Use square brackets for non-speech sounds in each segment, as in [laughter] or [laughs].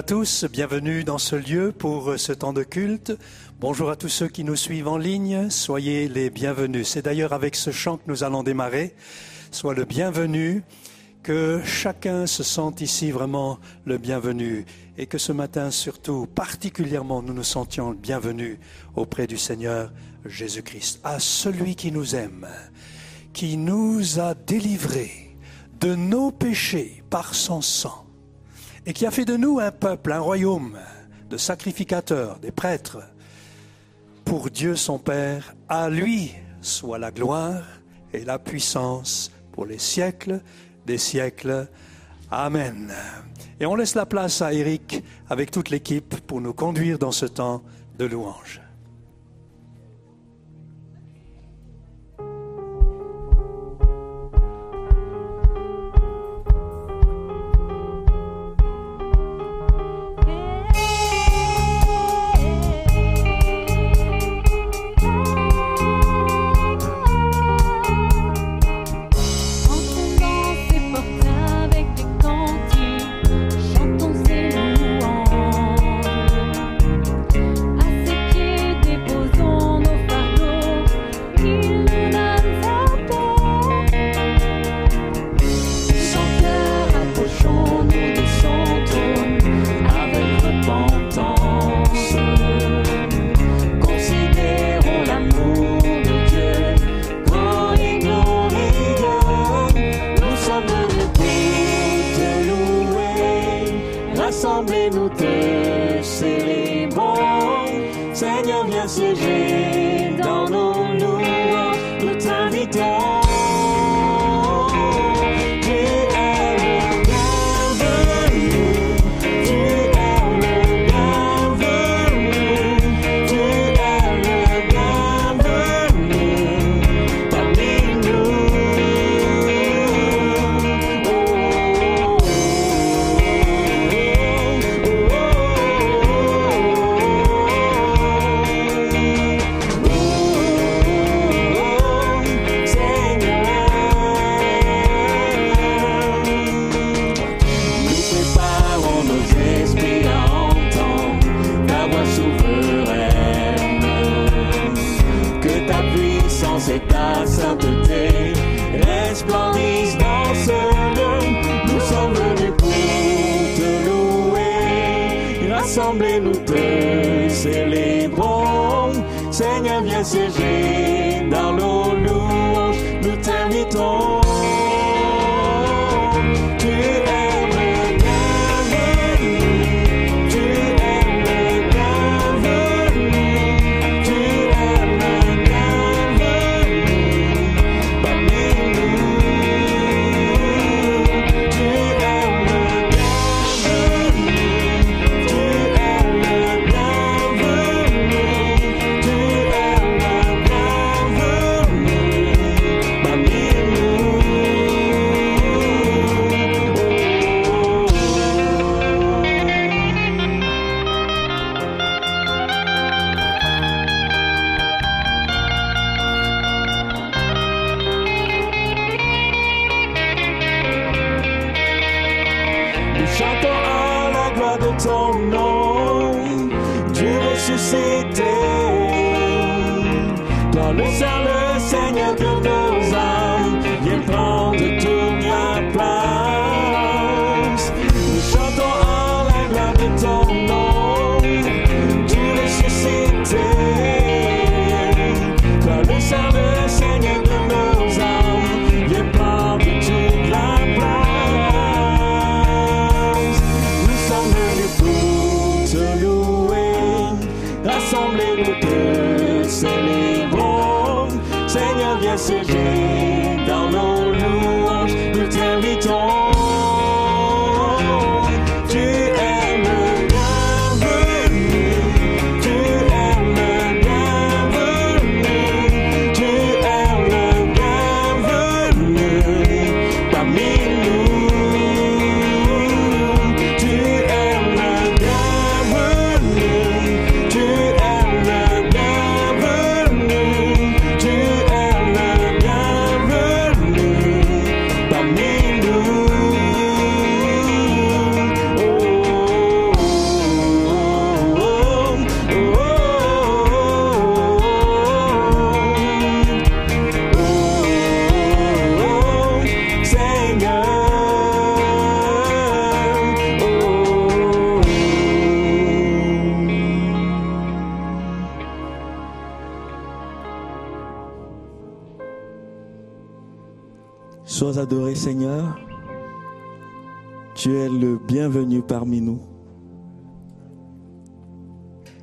à tous, bienvenue dans ce lieu pour ce temps de culte. Bonjour à tous ceux qui nous suivent en ligne, soyez les bienvenus. C'est d'ailleurs avec ce chant que nous allons démarrer. Sois le bienvenu, que chacun se sente ici vraiment le bienvenu et que ce matin surtout, particulièrement, nous nous sentions le bienvenu auprès du Seigneur Jésus-Christ, à celui qui nous aime, qui nous a délivrés de nos péchés par son sang et qui a fait de nous un peuple, un royaume de sacrificateurs, des prêtres, pour Dieu son Père. À lui soit la gloire et la puissance pour les siècles des siècles. Amen. Et on laisse la place à Eric avec toute l'équipe pour nous conduire dans ce temps de louange. et nous te célébrons. Seigneur, viens siéger dans l'eau.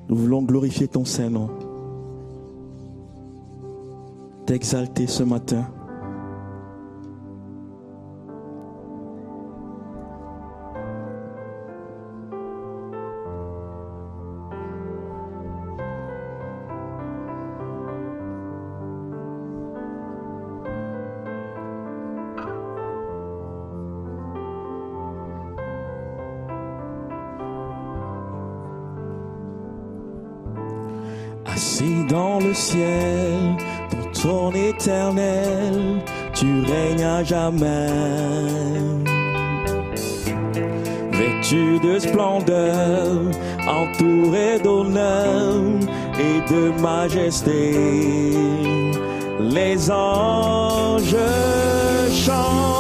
Nous voulons glorifier ton Saint-Nom. T'exalter ce matin. pour ton éternel, tu règnes à jamais. Vêtu de splendeur, entouré d'honneur et de majesté, les anges chantent.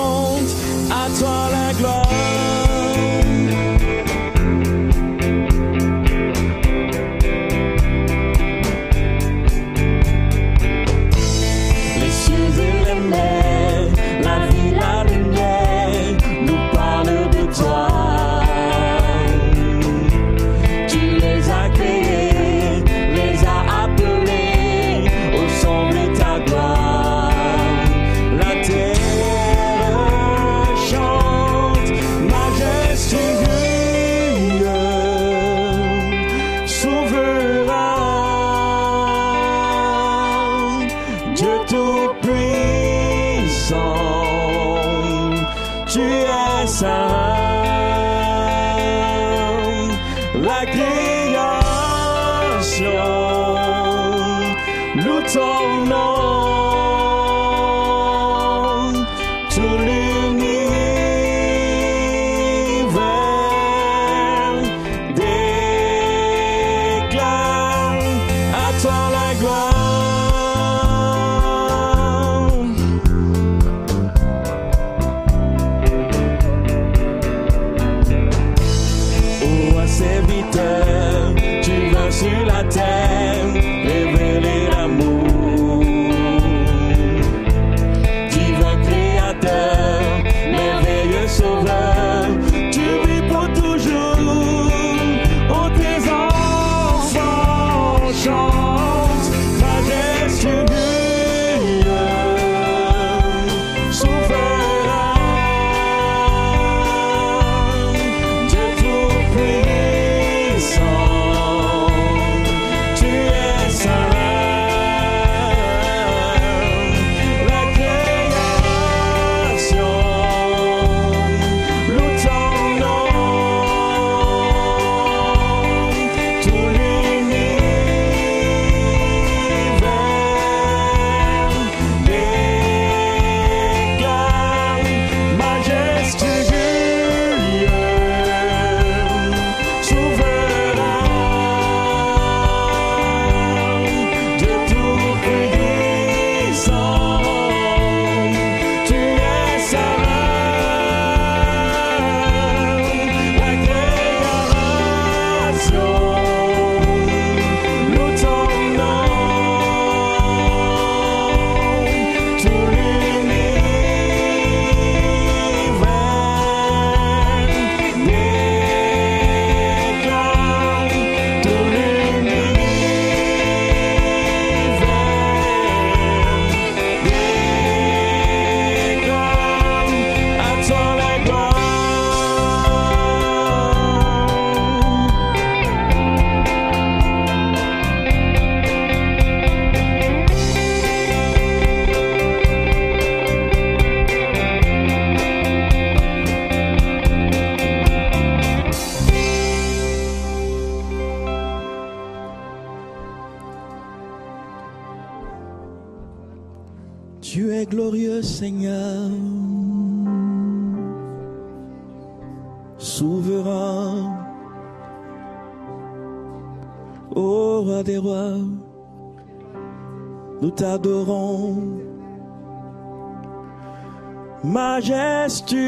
t'adorons. Majestueux.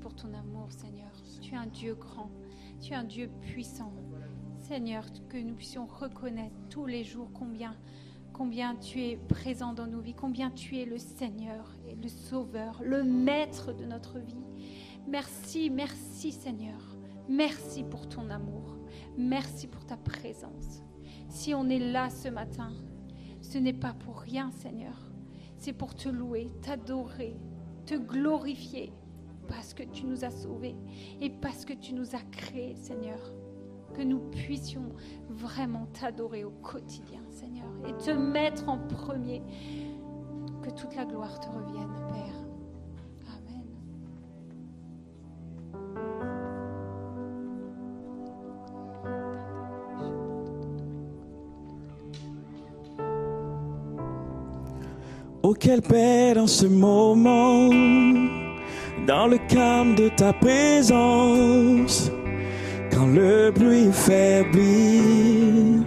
Pour ton amour, Seigneur. Tu es un Dieu grand. Tu es un Dieu puissant. Seigneur, que nous puissions reconnaître tous les jours combien, combien tu es présent dans nos vies, combien tu es le Seigneur et le Sauveur, le Maître de notre vie. Merci, merci Seigneur. Merci pour ton amour. Merci pour ta présence. Si on est là ce matin, ce n'est pas pour rien, Seigneur. C'est pour te louer, t'adorer, te glorifier, parce que tu nous as sauvés et parce que tu nous as créés, Seigneur. Que nous puissions vraiment t'adorer au quotidien, Seigneur, et te mettre en premier. Que toute la gloire te revienne, Père. Amen. Oh, quelle paix dans ce moment, dans le calme de ta présence, quand le bruit faiblit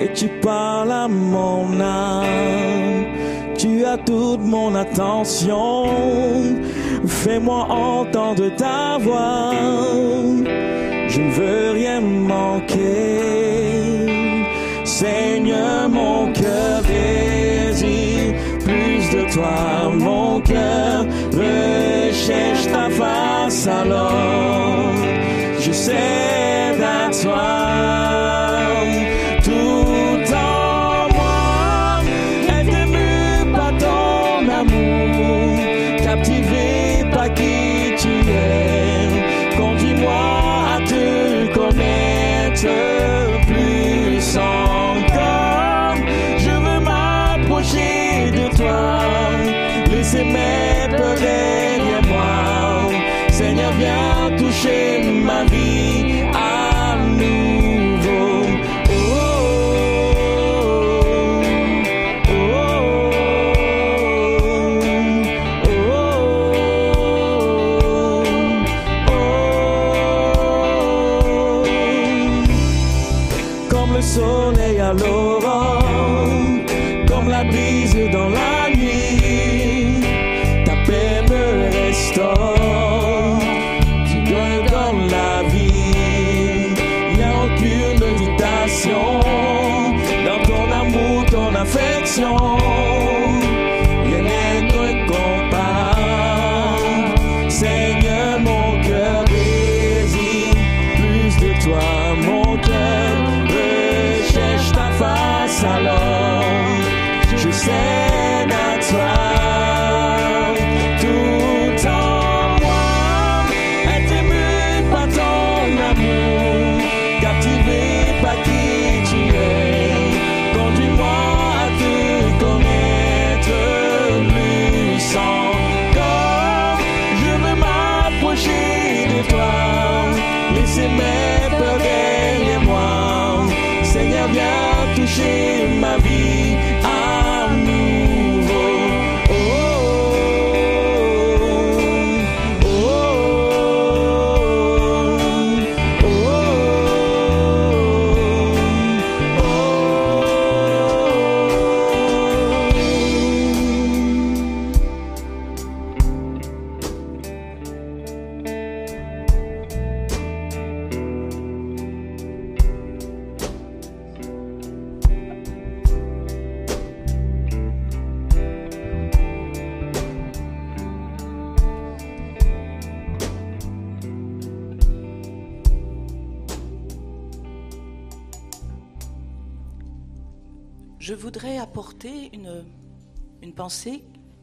et tu parles à mon âme, tu as toute mon attention, fais-moi entendre ta voix, je ne veux rien manquer. Seigneur, mon cœur de toi, mon cœur recherche ta face alors. Je sais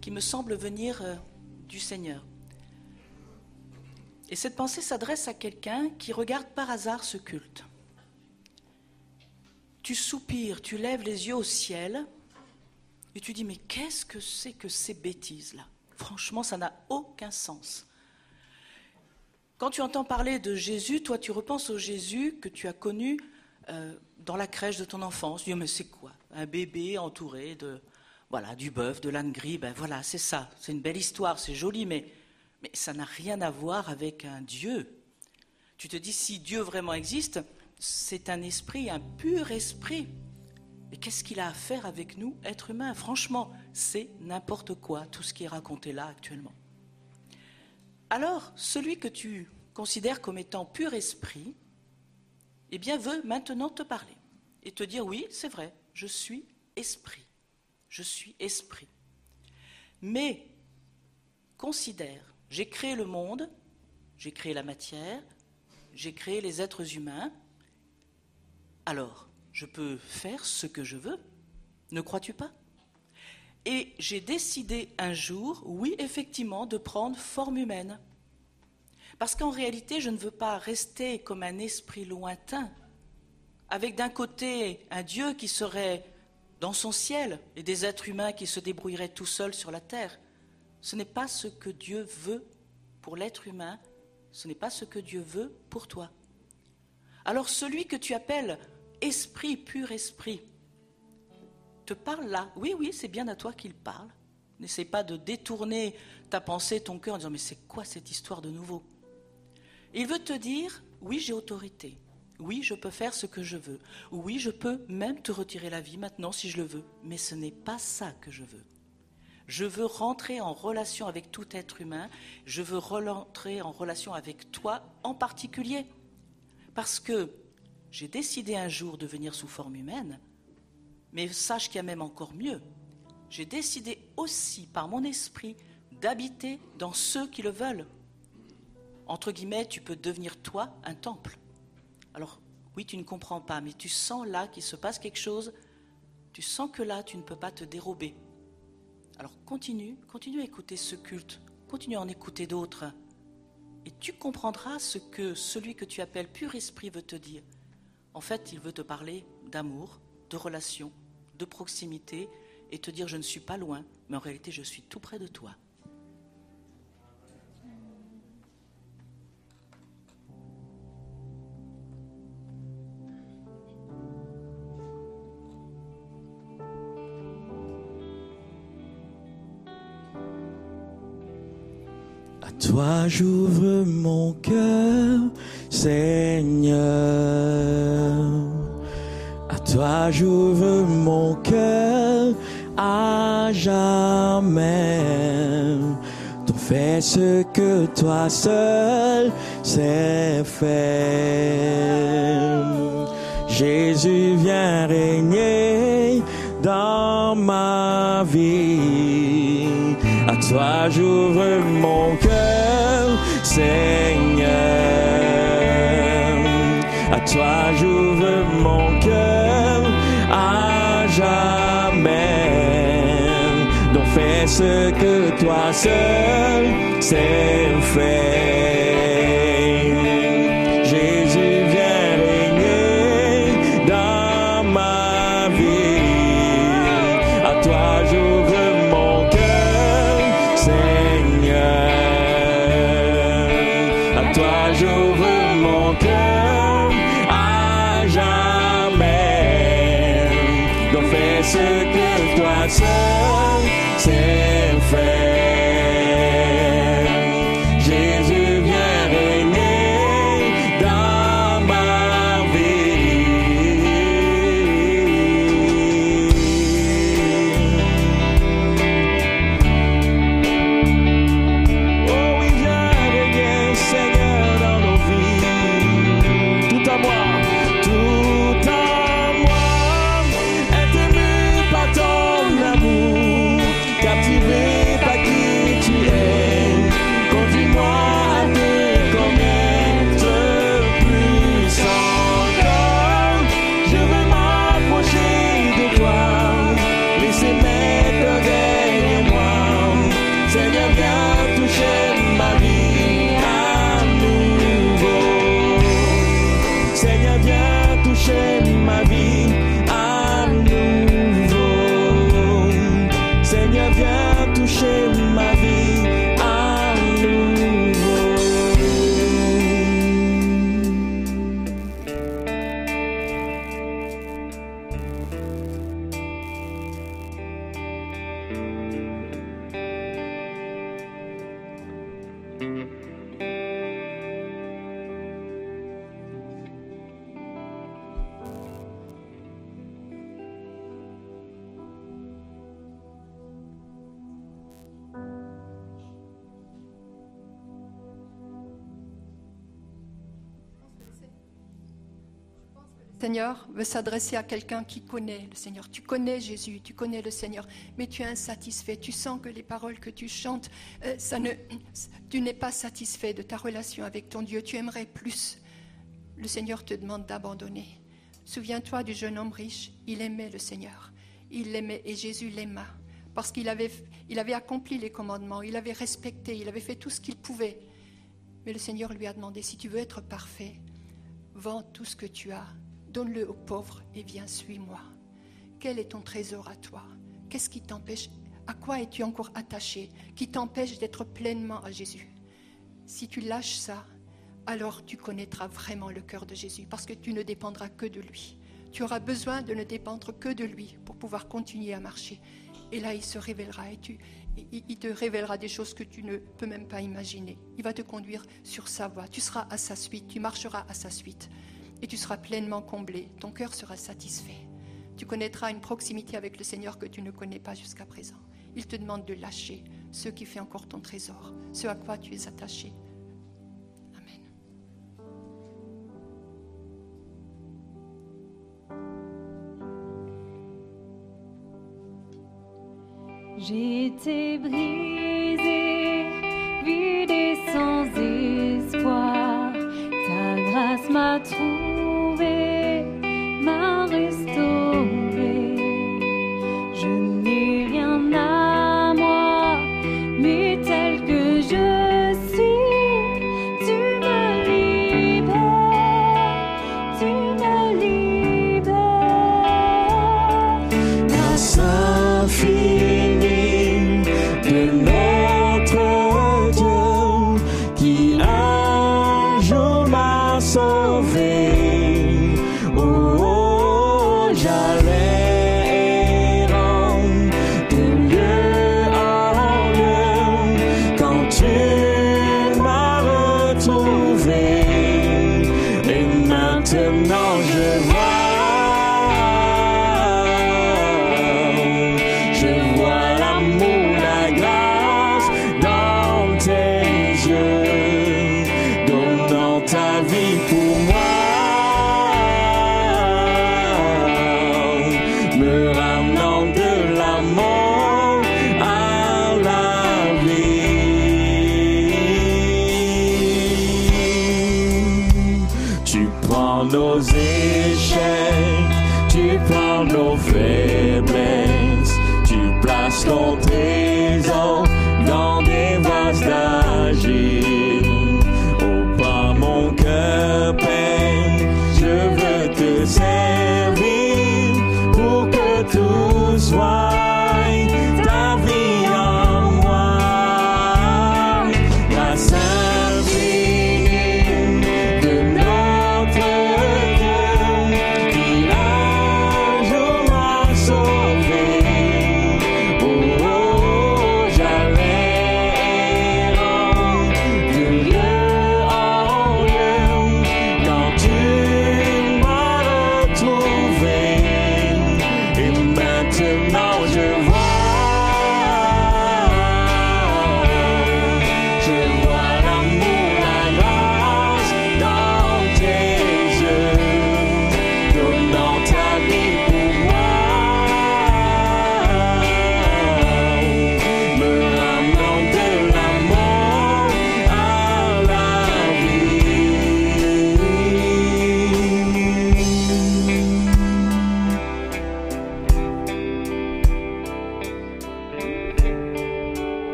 qui me semble venir euh, du Seigneur. Et cette pensée s'adresse à quelqu'un qui regarde par hasard ce culte. Tu soupires, tu lèves les yeux au ciel et tu dis mais qu'est-ce que c'est que ces bêtises-là? Franchement, ça n'a aucun sens. Quand tu entends parler de Jésus, toi tu repenses au Jésus que tu as connu euh, dans la crèche de ton enfance. Tu dis mais c'est quoi? Un bébé entouré de voilà du bœuf, de l'âne gris. Ben voilà, c'est ça. C'est une belle histoire, c'est joli, mais mais ça n'a rien à voir avec un Dieu. Tu te dis si Dieu vraiment existe, c'est un esprit, un pur esprit. Mais qu'est-ce qu'il a à faire avec nous, êtres humains Franchement, c'est n'importe quoi, tout ce qui est raconté là actuellement. Alors, celui que tu considères comme étant pur esprit, eh bien, veut maintenant te parler et te dire oui, c'est vrai, je suis esprit. Je suis esprit. Mais considère, j'ai créé le monde, j'ai créé la matière, j'ai créé les êtres humains, alors je peux faire ce que je veux, ne crois-tu pas? Et j'ai décidé un jour, oui, effectivement, de prendre forme humaine. Parce qu'en réalité, je ne veux pas rester comme un esprit lointain, avec d'un côté un Dieu qui serait dans son ciel et des êtres humains qui se débrouilleraient tout seuls sur la terre. Ce n'est pas ce que Dieu veut pour l'être humain, ce n'est pas ce que Dieu veut pour toi. Alors celui que tu appelles esprit, pur esprit, te parle là. Oui, oui, c'est bien à toi qu'il parle. N'essaie pas de détourner ta pensée, ton cœur en disant mais c'est quoi cette histoire de nouveau? Il veut te dire oui, j'ai autorité. Oui, je peux faire ce que je veux. Oui, je peux même te retirer la vie maintenant si je le veux. Mais ce n'est pas ça que je veux. Je veux rentrer en relation avec tout être humain. Je veux rentrer en relation avec toi en particulier. Parce que j'ai décidé un jour de venir sous forme humaine, mais sache qu'il y a même encore mieux. J'ai décidé aussi par mon esprit d'habiter dans ceux qui le veulent. Entre guillemets, tu peux devenir toi un temple. Alors, oui, tu ne comprends pas, mais tu sens là qu'il se passe quelque chose. Tu sens que là, tu ne peux pas te dérober. Alors continue, continue à écouter ce culte, continue à en écouter d'autres. Et tu comprendras ce que celui que tu appelles pur esprit veut te dire. En fait, il veut te parler d'amour, de relation, de proximité et te dire je ne suis pas loin, mais en réalité je suis tout près de toi. Toi j'ouvre mon cœur, Seigneur. À toi j'ouvre mon cœur à jamais. T'en fais ce que toi seul sais faire. Jésus vient régner dans ma vie. À toi j'ouvre mon cœur, Seigneur. À toi j'ouvre mon cœur à jamais. Donc fais ce que toi seul sais faire. Que s'adresser à quelqu'un qui connaît le Seigneur. Tu connais Jésus, tu connais le Seigneur, mais tu es insatisfait. Tu sens que les paroles que tu chantes, euh, tu n'es pas satisfait de ta relation avec ton Dieu. Tu aimerais plus. Le Seigneur te demande d'abandonner. Souviens-toi du jeune homme riche. Il aimait le Seigneur. Il l'aimait et Jésus l'aima parce qu'il avait, il avait accompli les commandements, il avait respecté, il avait fait tout ce qu'il pouvait. Mais le Seigneur lui a demandé, si tu veux être parfait, vends tout ce que tu as Donne-le aux pauvres et viens, suis-moi. Quel est ton trésor à toi? Qu'est-ce qui t'empêche? À quoi es-tu encore attaché Qui t'empêche d'être pleinement à Jésus? Si tu lâches ça, alors tu connaîtras vraiment le cœur de Jésus parce que tu ne dépendras que de lui. Tu auras besoin de ne dépendre que de lui pour pouvoir continuer à marcher. Et là, il se révélera et tu, il te révélera des choses que tu ne peux même pas imaginer. Il va te conduire sur sa voie. Tu seras à sa suite, tu marcheras à sa suite et tu seras pleinement comblé. Ton cœur sera satisfait. Tu connaîtras une proximité avec le Seigneur que tu ne connais pas jusqu'à présent. Il te demande de lâcher ce qui fait encore ton trésor, ce à quoi tu es attaché. Amen. J'ai été brisée,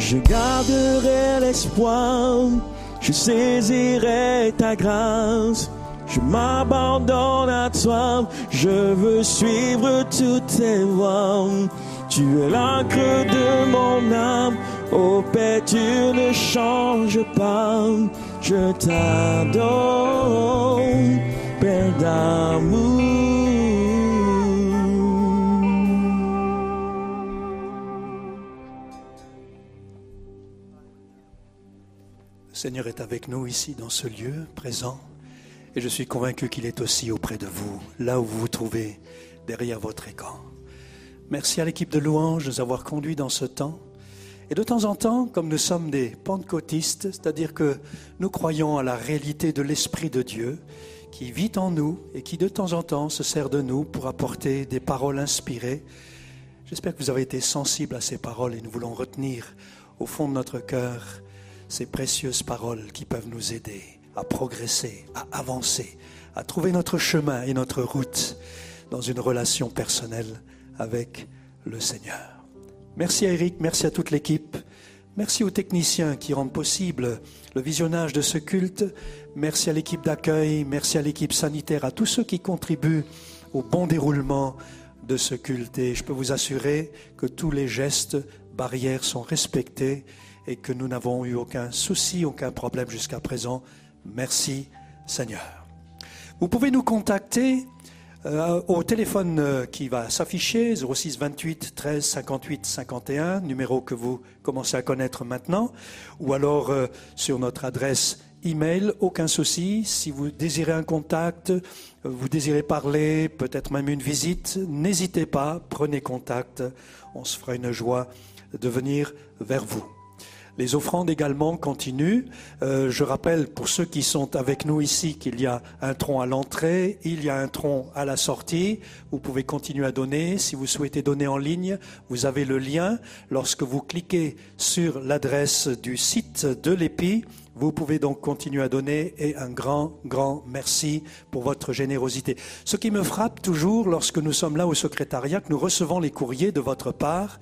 Je garderai l'espoir, je saisirai ta grâce. Je m'abandonne à toi, je veux suivre toutes tes voies. Tu es l'encre de mon âme, ô paix, tu ne changes pas. Je t'adore, Père d'amour. Seigneur est avec nous ici dans ce lieu présent et je suis convaincu qu'il est aussi auprès de vous, là où vous vous trouvez, derrière votre écran. Merci à l'équipe de louanges de nous avoir conduits dans ce temps. Et de temps en temps, comme nous sommes des pentecôtistes, c'est-à-dire que nous croyons à la réalité de l'Esprit de Dieu qui vit en nous et qui de temps en temps se sert de nous pour apporter des paroles inspirées, j'espère que vous avez été sensibles à ces paroles et nous voulons retenir au fond de notre cœur ces précieuses paroles qui peuvent nous aider à progresser, à avancer, à trouver notre chemin et notre route dans une relation personnelle avec le Seigneur. Merci à Eric, merci à toute l'équipe, merci aux techniciens qui rendent possible le visionnage de ce culte, merci à l'équipe d'accueil, merci à l'équipe sanitaire, à tous ceux qui contribuent au bon déroulement de ce culte. Et je peux vous assurer que tous les gestes barrières sont respectés et que nous n'avons eu aucun souci, aucun problème jusqu'à présent. Merci Seigneur. Vous pouvez nous contacter euh, au téléphone euh, qui va s'afficher, 06 28 13 58 51, numéro que vous commencez à connaître maintenant, ou alors euh, sur notre adresse email, aucun souci. Si vous désirez un contact, vous désirez parler, peut-être même une visite, n'hésitez pas, prenez contact. On se fera une joie de venir vers vous. Les offrandes également continuent. Euh, je rappelle pour ceux qui sont avec nous ici qu'il y a un tronc à l'entrée, il y a un tronc à la sortie. Vous pouvez continuer à donner. Si vous souhaitez donner en ligne, vous avez le lien. Lorsque vous cliquez sur l'adresse du site de l'EPI, vous pouvez donc continuer à donner et un grand, grand merci pour votre générosité. Ce qui me frappe toujours lorsque nous sommes là au secrétariat, que nous recevons les courriers de votre part,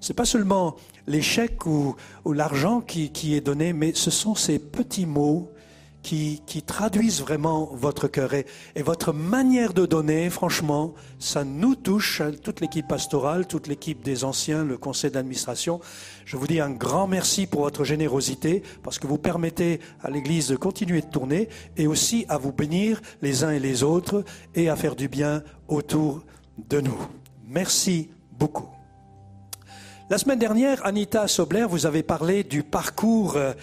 c'est pas seulement les chèques ou, l'argent qui, est donné, mais ce sont ces petits mots qui, traduisent vraiment votre cœur. Et, votre manière de donner, franchement, ça nous touche, hein, toute l'équipe pastorale, toute l'équipe des anciens, le conseil d'administration. Je vous dis un grand merci pour votre générosité, parce que vous permettez à l'Église de continuer de tourner, et aussi à vous bénir les uns et les autres, et à faire du bien autour de nous. Merci beaucoup. La semaine dernière, Anita Sobler, vous avez parlé du parcours euh,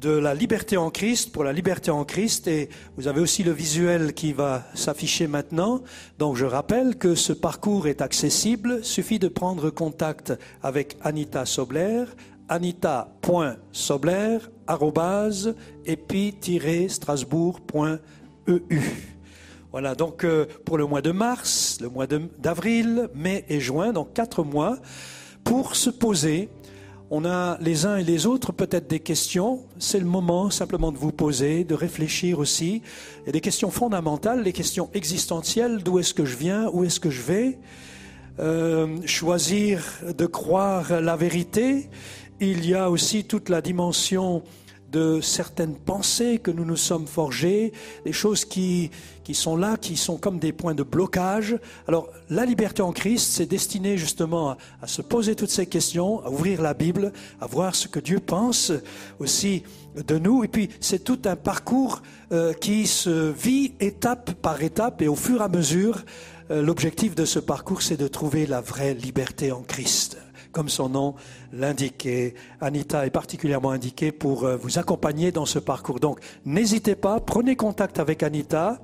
de la liberté en Christ, pour la liberté en Christ, et vous avez aussi le visuel qui va s'afficher maintenant. Donc je rappelle que ce parcours est accessible, suffit de prendre contact avec Anita Sobler, anita.sobler@epi-strasbourg.eu. Voilà, donc euh, pour le mois de mars, le mois d'avril, mai et juin, donc quatre mois, pour se poser. On a les uns et les autres peut-être des questions. C'est le moment simplement de vous poser, de réfléchir aussi. Il y a des questions fondamentales, les questions existentielles. D'où est-ce que je viens? Où est-ce que je vais? Euh, Choisir de croire la vérité. Il y a aussi toute la dimension de certaines pensées que nous nous sommes forgées, des choses qui, qui sont là, qui sont comme des points de blocage. Alors, la liberté en Christ, c'est destiné justement à, se poser toutes ces questions, à ouvrir la Bible, à voir ce que Dieu pense aussi de nous. Et puis, c'est tout un parcours euh, qui se vit étape par étape et au fur et à mesure, euh, l'objectif de ce parcours, c'est de trouver la vraie liberté en Christ comme son nom l'indiquait. Anita est particulièrement indiquée pour euh, vous accompagner dans ce parcours. Donc, n'hésitez pas, prenez contact avec Anita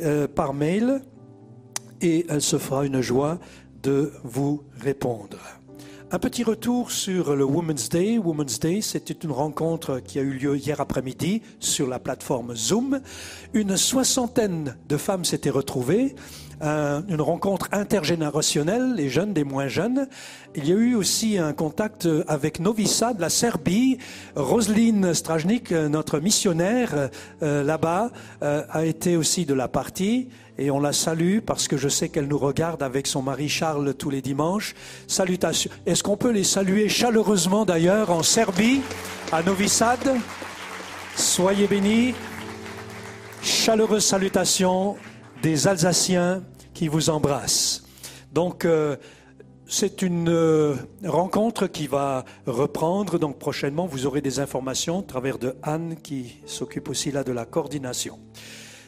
euh, par mail et elle se fera une joie de vous répondre. Un petit retour sur le Women's Day. Women's Day, c'était une rencontre qui a eu lieu hier après-midi sur la plateforme Zoom. Une soixantaine de femmes s'étaient retrouvées une rencontre intergénérationnelle, les jeunes des moins jeunes. Il y a eu aussi un contact avec Novissa de la Serbie. Roseline Strajnik, notre missionnaire euh, là-bas, euh, a été aussi de la partie et on la salue parce que je sais qu'elle nous regarde avec son mari Charles tous les dimanches. Salutations. Est-ce qu'on peut les saluer chaleureusement d'ailleurs en Serbie, à Novi Sad Soyez bénis. Chaleureuse salutation des Alsaciens qui vous embrassent. Donc, euh, c'est une euh, rencontre qui va reprendre. Donc, prochainement, vous aurez des informations à travers de Anne qui s'occupe aussi là de la coordination.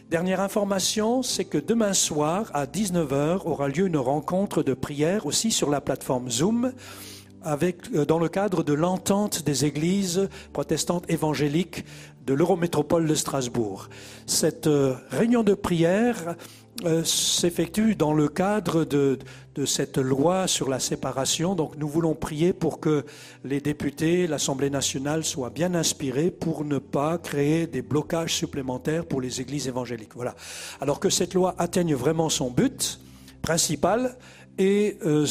Dernière information, c'est que demain soir à 19h aura lieu une rencontre de prière aussi sur la plateforme Zoom euh, dans le cadre de l'entente des églises protestantes évangéliques de l'Eurométropole de Strasbourg. Cette euh, réunion de prière euh, s'effectue dans le cadre de, de, cette loi sur la séparation. Donc nous voulons prier pour que les députés, l'Assemblée nationale soient bien inspirés pour ne pas créer des blocages supplémentaires pour les églises évangéliques. Voilà. Alors que cette loi atteigne vraiment son but principal et euh,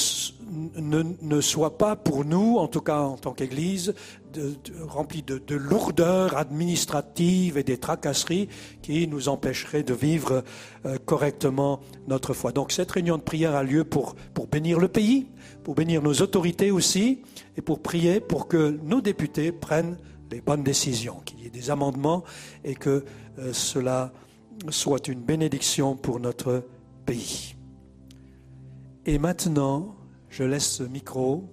ne, soit pas pour nous, en tout cas en tant qu'Église, de- de- rempli de, de lourdeurs administratives et des tracasseries qui nous empêcheraient de vivre euh, correctement notre foi. Donc cette réunion de prière a lieu pour, pour bénir le pays, pour bénir nos autorités aussi, et pour prier pour que nos députés prennent les bonnes décisions, qu'il y ait des amendements et que euh, cela soit une bénédiction pour notre pays. Et maintenant, je laisse ce micro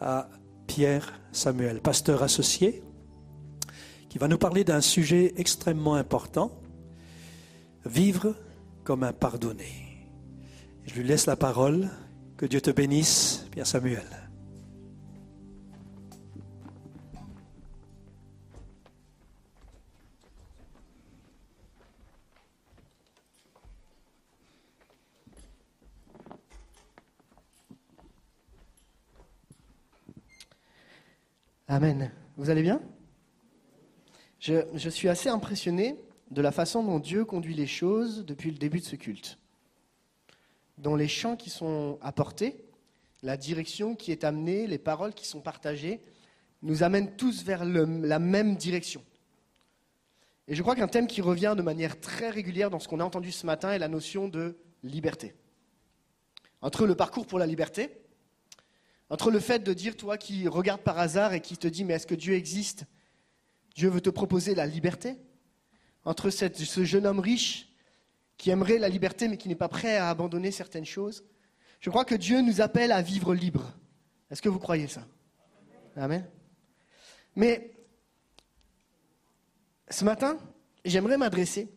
à Pierre Samuel, pasteur associé, qui va nous parler d'un sujet extrêmement important, vivre comme un pardonné. Je lui laisse la parole. Que Dieu te bénisse, Pierre Samuel. Amen. Vous allez bien? Je, je suis assez impressionné de la façon dont Dieu conduit les choses depuis le début de ce culte. Dans les chants qui sont apportés, la direction qui est amenée, les paroles qui sont partagées, nous amènent tous vers la même direction. Et je crois qu'un thème qui revient de manière très régulière dans ce qu'on a entendu ce matin est la notion de liberté. Entre le parcours pour la liberté, entre le fait de dire, toi qui regardes par hasard et qui te dis, mais est-ce que Dieu existe? Dieu veut te proposer la liberté. Entre ce jeune homme riche qui aimerait la liberté mais qui n'est pas prêt à abandonner certaines choses. Je crois que Dieu nous appelle à vivre libre. Est-ce que vous croyez ça? Amen. Mais ce matin, j'aimerais m'adresser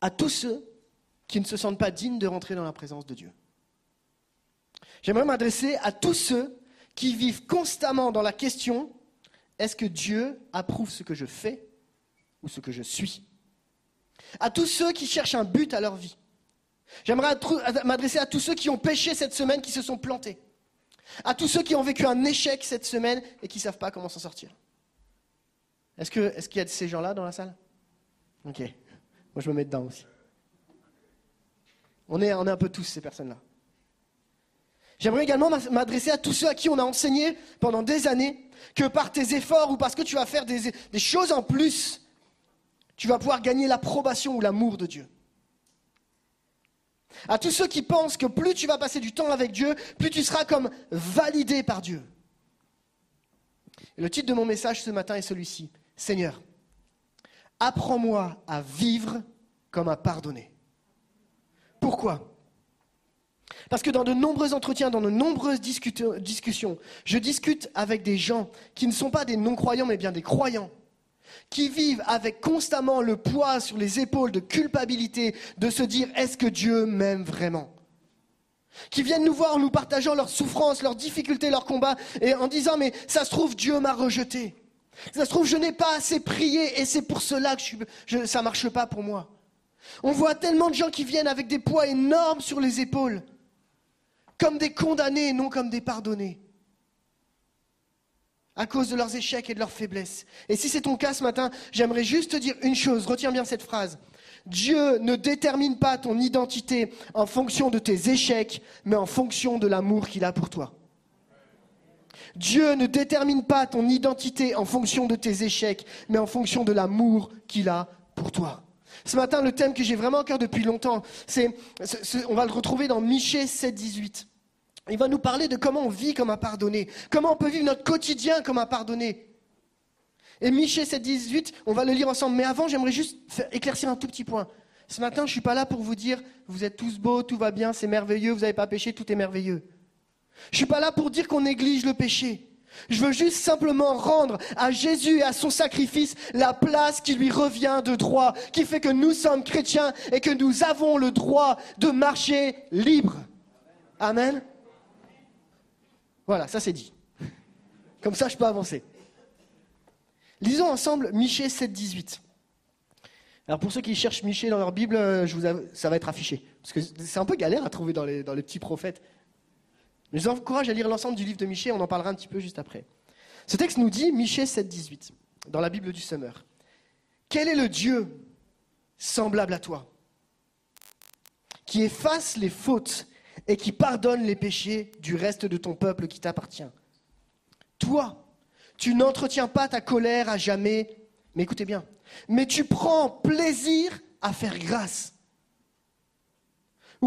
à tous ceux qui ne se sentent pas dignes de rentrer dans la présence de Dieu. J'aimerais m'adresser à tous ceux qui vivent constamment dans la question est-ce que Dieu approuve ce que je fais ou ce que je suis? À tous ceux qui cherchent un but à leur vie. J'aimerais m'adresser à tous ceux qui ont péché cette semaine, qui se sont plantés. À tous ceux qui ont vécu un échec cette semaine et qui ne savent pas comment s'en sortir. Est-ce qu'il y a de ces gens-là dans la salle? Ok. Moi, je me mets dedans aussi. On est un peu tous ces personnes-là. J'aimerais également m'a- m'adresser à tous ceux à qui on a enseigné pendant des années que par tes efforts ou parce que tu vas faire des, choses en plus, tu vas pouvoir gagner l'approbation ou l'amour de Dieu. À tous ceux qui pensent que plus tu vas passer du temps avec Dieu, plus tu seras comme validé par Dieu. Le titre de mon message ce matin est celui-ci. Seigneur, apprends-moi à vivre comme à pardonner. Pourquoi? Parce que dans de nombreux entretiens, dans de nombreuses discussions, je discute avec des gens qui ne sont pas des non-croyants, mais bien des croyants, qui vivent avec constamment le poids sur les épaules de culpabilité, de se dire est-ce que Dieu m'aime vraiment? Qui viennent nous voir en nous partageant leurs souffrances, leurs difficultés, leurs combats, et en disant mais ça se trouve Dieu m'a rejeté. Ça se trouve je n'ai pas assez prié et c'est pour cela que je, je- ça ne marche pas pour moi. On voit tellement de gens qui viennent avec des poids énormes sur les épaules comme des condamnés non comme des pardonnés. À cause de leurs échecs et de leurs faiblesses. Et si c'est ton cas ce matin, j'aimerais juste te dire une chose, retiens bien cette phrase. Dieu ne détermine pas ton identité en fonction de tes échecs, mais en fonction de l'amour qu'il a pour toi. Dieu ne détermine pas ton identité en fonction de tes échecs, mais en fonction de l'amour qu'il a pour toi. Ce matin, le thème que j'ai vraiment à cœur depuis longtemps, c'est, on va le retrouver dans Michée 7, 18. Il va nous parler de comment on vit comme un pardonné, comment on peut vivre notre quotidien comme un pardonné. Et Michée 7, 18, on va le lire ensemble. Mais avant, j'aimerais juste éclaircir un tout petit point. Ce matin, je ne suis pas là pour vous dire, vous êtes tous beaux, tout va bien, c'est merveilleux, vous n'avez pas péché, tout est merveilleux. Je ne suis pas là pour dire qu'on néglige le péché. Je veux juste simplement rendre à Jésus et à son sacrifice la place qui lui revient de droit, qui fait que nous sommes chrétiens et que nous avons le droit de marcher libre. Amen. Voilà, ça c'est dit. Comme ça, je peux avancer. Lisons ensemble Michée 7, 18. Alors pour ceux qui cherchent Michée dans leur Bible, euh, je vous ça va être affiché. Parce que c'est un peu galère à trouver dans dans les petits prophètes. Je vous encourage à lire l'ensemble du livre de Michée, on en parlera un petit peu juste après. Ce texte nous dit, Michée 7, 18, dans la Bible du Summer. Quel est le Dieu semblable à toi qui efface les fautes et qui pardonne les péchés du reste de ton peuple qui t'appartient? Toi, tu n'entretiens pas ta colère à jamais, mais écoutez bien, mais tu prends plaisir à faire grâce.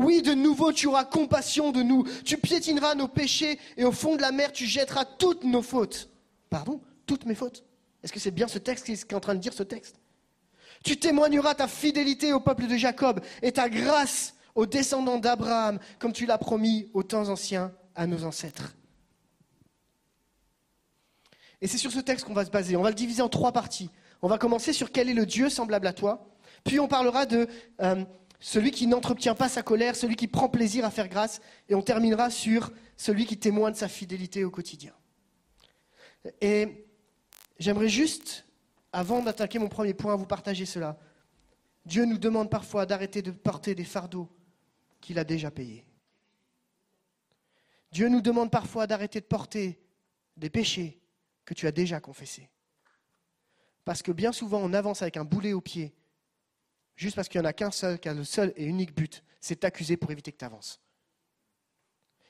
Oui, de nouveau, tu auras compassion de nous. Tu piétineras nos péchés et au fond de la mer, tu jetteras toutes nos fautes. Pardon? Toutes mes fautes? Est-ce que c'est bien ce texte qui est en train de dire ce texte? Tu témoigneras ta fidélité au peuple de Jacob et ta grâce aux descendants d'Abraham, comme tu l'as promis aux temps anciens à nos ancêtres. Et c'est sur ce texte qu'on va se baser. On va le diviser en trois parties. On va commencer sur quel est le Dieu semblable à toi. Puis on parlera de euh, celui qui n'entretient pas sa colère, celui qui prend plaisir à faire grâce. Et on terminera sur celui qui témoigne de sa fidélité au quotidien. Et j'aimerais juste, avant d'attaquer mon premier point, vous partager cela. Dieu nous demande parfois d'arrêter de porter des fardeaux qu'il a déjà payés. Dieu nous demande parfois d'arrêter de porter des péchés que tu as déjà confessés. Parce que bien souvent, on avance avec un boulet au pied, juste parce qu'il n'y en a qu'un seul, qui a le seul et unique but, c'est t'accuser pour éviter que tu avances.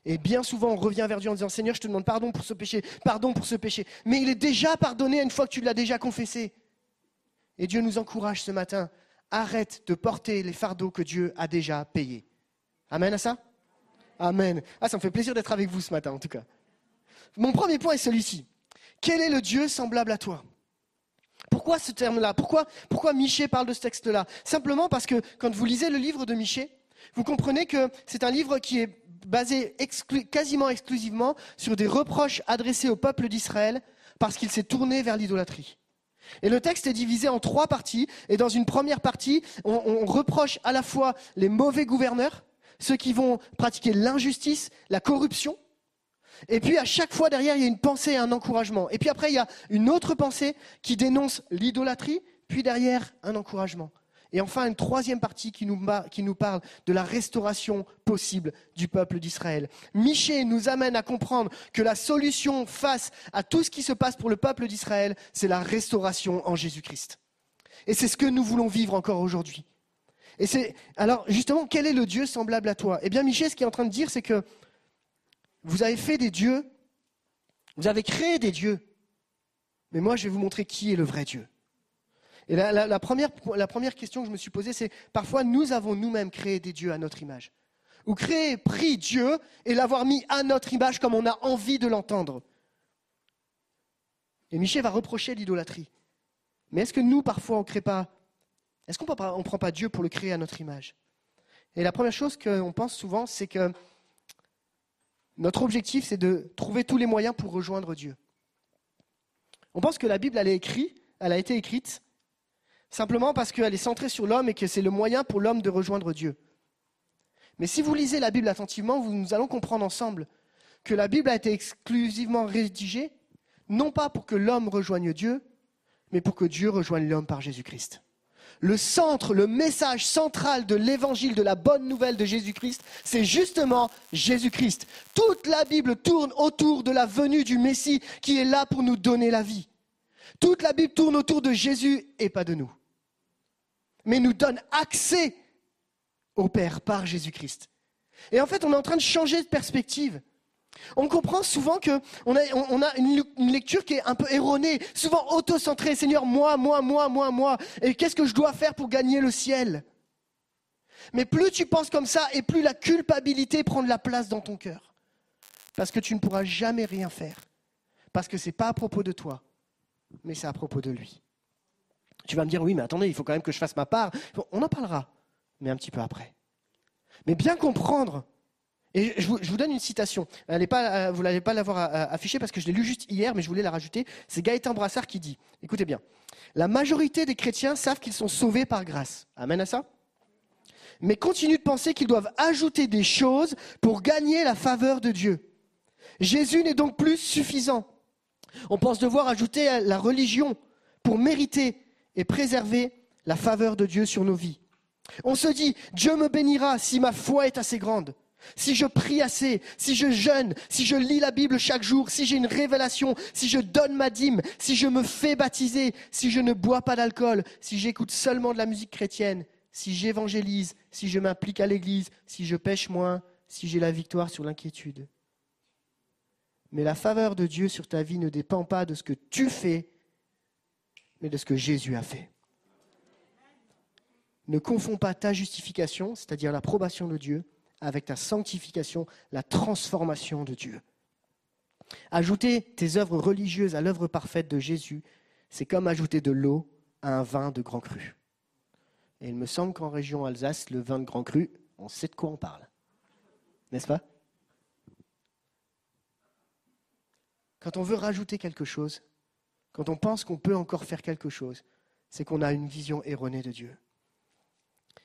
Et bien souvent, on revient vers Dieu en disant Seigneur, je te demande pardon pour ce péché, pardon pour ce péché. Mais il est déjà pardonné une fois que tu l'as déjà confessé. Et Dieu nous encourage ce matin arrête de porter les fardeaux que Dieu a déjà payés. Amen à ça? Amen. Ah, ça me fait plaisir d'être avec vous ce matin, en tout cas. Mon premier point est celui-ci. Quel est le Dieu semblable à toi? Pourquoi ce terme-là? Pourquoi, pourquoi Miché parle de ce texte-là? Simplement parce que quand vous lisez le livre de Miché, vous comprenez que c'est un livre qui est basé quasiment exclusivement sur des reproches adressés au peuple d'Israël parce qu'il s'est tourné vers l'idolâtrie. Et le texte est divisé en trois parties. Et dans une première partie, on, reproche à la fois les mauvais gouverneurs, ceux qui vont pratiquer l'injustice, la corruption. Et puis à chaque fois derrière, il y a une pensée et un encouragement. Et puis après, il y a une autre pensée qui dénonce l'idolâtrie, puis derrière, un encouragement. Et enfin, une troisième partie qui nous, qui nous, parle de la restauration possible du peuple d'Israël. Michée nous amène à comprendre que la solution face à tout ce qui se passe pour le peuple d'Israël, c'est la restauration en Jésus-Christ. Et c'est ce que nous voulons vivre encore aujourd'hui. Et c'est, alors, justement, quel est le Dieu semblable à toi? Eh bien, Michée, ce qu'il est en train de dire, c'est que vous avez fait des dieux, vous avez créé des dieux, mais moi, je vais vous montrer qui est le vrai Dieu. Et la, première, question que je me suis posée, c'est parfois nous avons nous-mêmes créé des dieux à notre image. Ou créé, pris Dieu et l'avoir mis à notre image comme on a envie de l'entendre. Et Michel va reprocher l'idolâtrie. Mais est-ce que nous, parfois, on ne crée pas Est-ce qu'on ne prend pas Dieu pour le créer à notre image? Et la première chose qu'on pense souvent, c'est que notre objectif, c'est de trouver tous les moyens pour rejoindre Dieu. On pense que la Bible, elle, a été écrite simplement parce qu'elle est centrée sur l'homme et que c'est le moyen pour l'homme de rejoindre Dieu. Mais si vous lisez la Bible attentivement, nous allons comprendre ensemble que la Bible a été exclusivement rédigée, non pas pour que l'homme rejoigne Dieu, mais pour que Dieu rejoigne l'homme par Jésus-Christ. Le centre, le message central de l'évangile, de la bonne nouvelle de Jésus-Christ, c'est justement Jésus-Christ. Toute la Bible tourne autour de la venue du Messie qui est là pour nous donner la vie. Toute la Bible tourne autour de Jésus et pas de nous mais nous donne accès au Père par Jésus-Christ. Et en fait, on est en train de changer de perspective. On comprend souvent qu'on a, une, lecture qui est un peu erronée, souvent auto-centrée. Seigneur, moi, moi, moi, moi, moi. Et qu'est-ce que je dois faire pour gagner le ciel? Mais plus tu penses comme ça, et plus la culpabilité prend de la place dans ton cœur. Parce que tu ne pourras jamais rien faire. Parce que ce n'est pas à propos de toi, mais c'est à propos de lui. Tu vas me dire, oui, mais attendez, il faut quand même que je fasse ma part. On en parlera, mais un petit peu après. Mais bien comprendre, et je vous, donne une citation. Elle pas, euh, vous n'allez pas l'avoir euh, affichée parce que je l'ai lu juste hier, mais je voulais la rajouter. C'est Gaëtan Brassard qui dit, écoutez bien, la majorité des chrétiens savent qu'ils sont sauvés par grâce. Amen à ça mais continuent de penser qu'ils doivent ajouter des choses pour gagner la faveur de Dieu. Jésus n'est donc plus suffisant. On pense devoir ajouter la religion pour mériter et préserver la faveur de Dieu sur nos vies. On se dit, Dieu me bénira si ma foi est assez grande, si je prie assez, si je jeûne, si je lis la Bible chaque jour, si j'ai une révélation, si je donne ma dîme, si je me fais baptiser, si je ne bois pas d'alcool, si j'écoute seulement de la musique chrétienne, si j'évangélise, si je m'implique à l'église, si je pêche moins, si j'ai la victoire sur l'inquiétude. Mais la faveur de Dieu sur ta vie ne dépend pas de ce que tu fais, mais de ce que Jésus a fait. Ne confonds pas ta justification, c'est-à-dire l'approbation de Dieu, avec ta sanctification, la transformation de Dieu. Ajouter tes œuvres religieuses à l'œuvre parfaite de Jésus, c'est comme ajouter de l'eau à un vin de grand cru. Et il me semble qu'en région Alsace, le vin de grand cru, on sait de quoi on parle. N'est-ce pas? Quand on veut rajouter quelque chose, quand on pense qu'on peut encore faire quelque chose, c'est qu'on a une vision erronée de Dieu.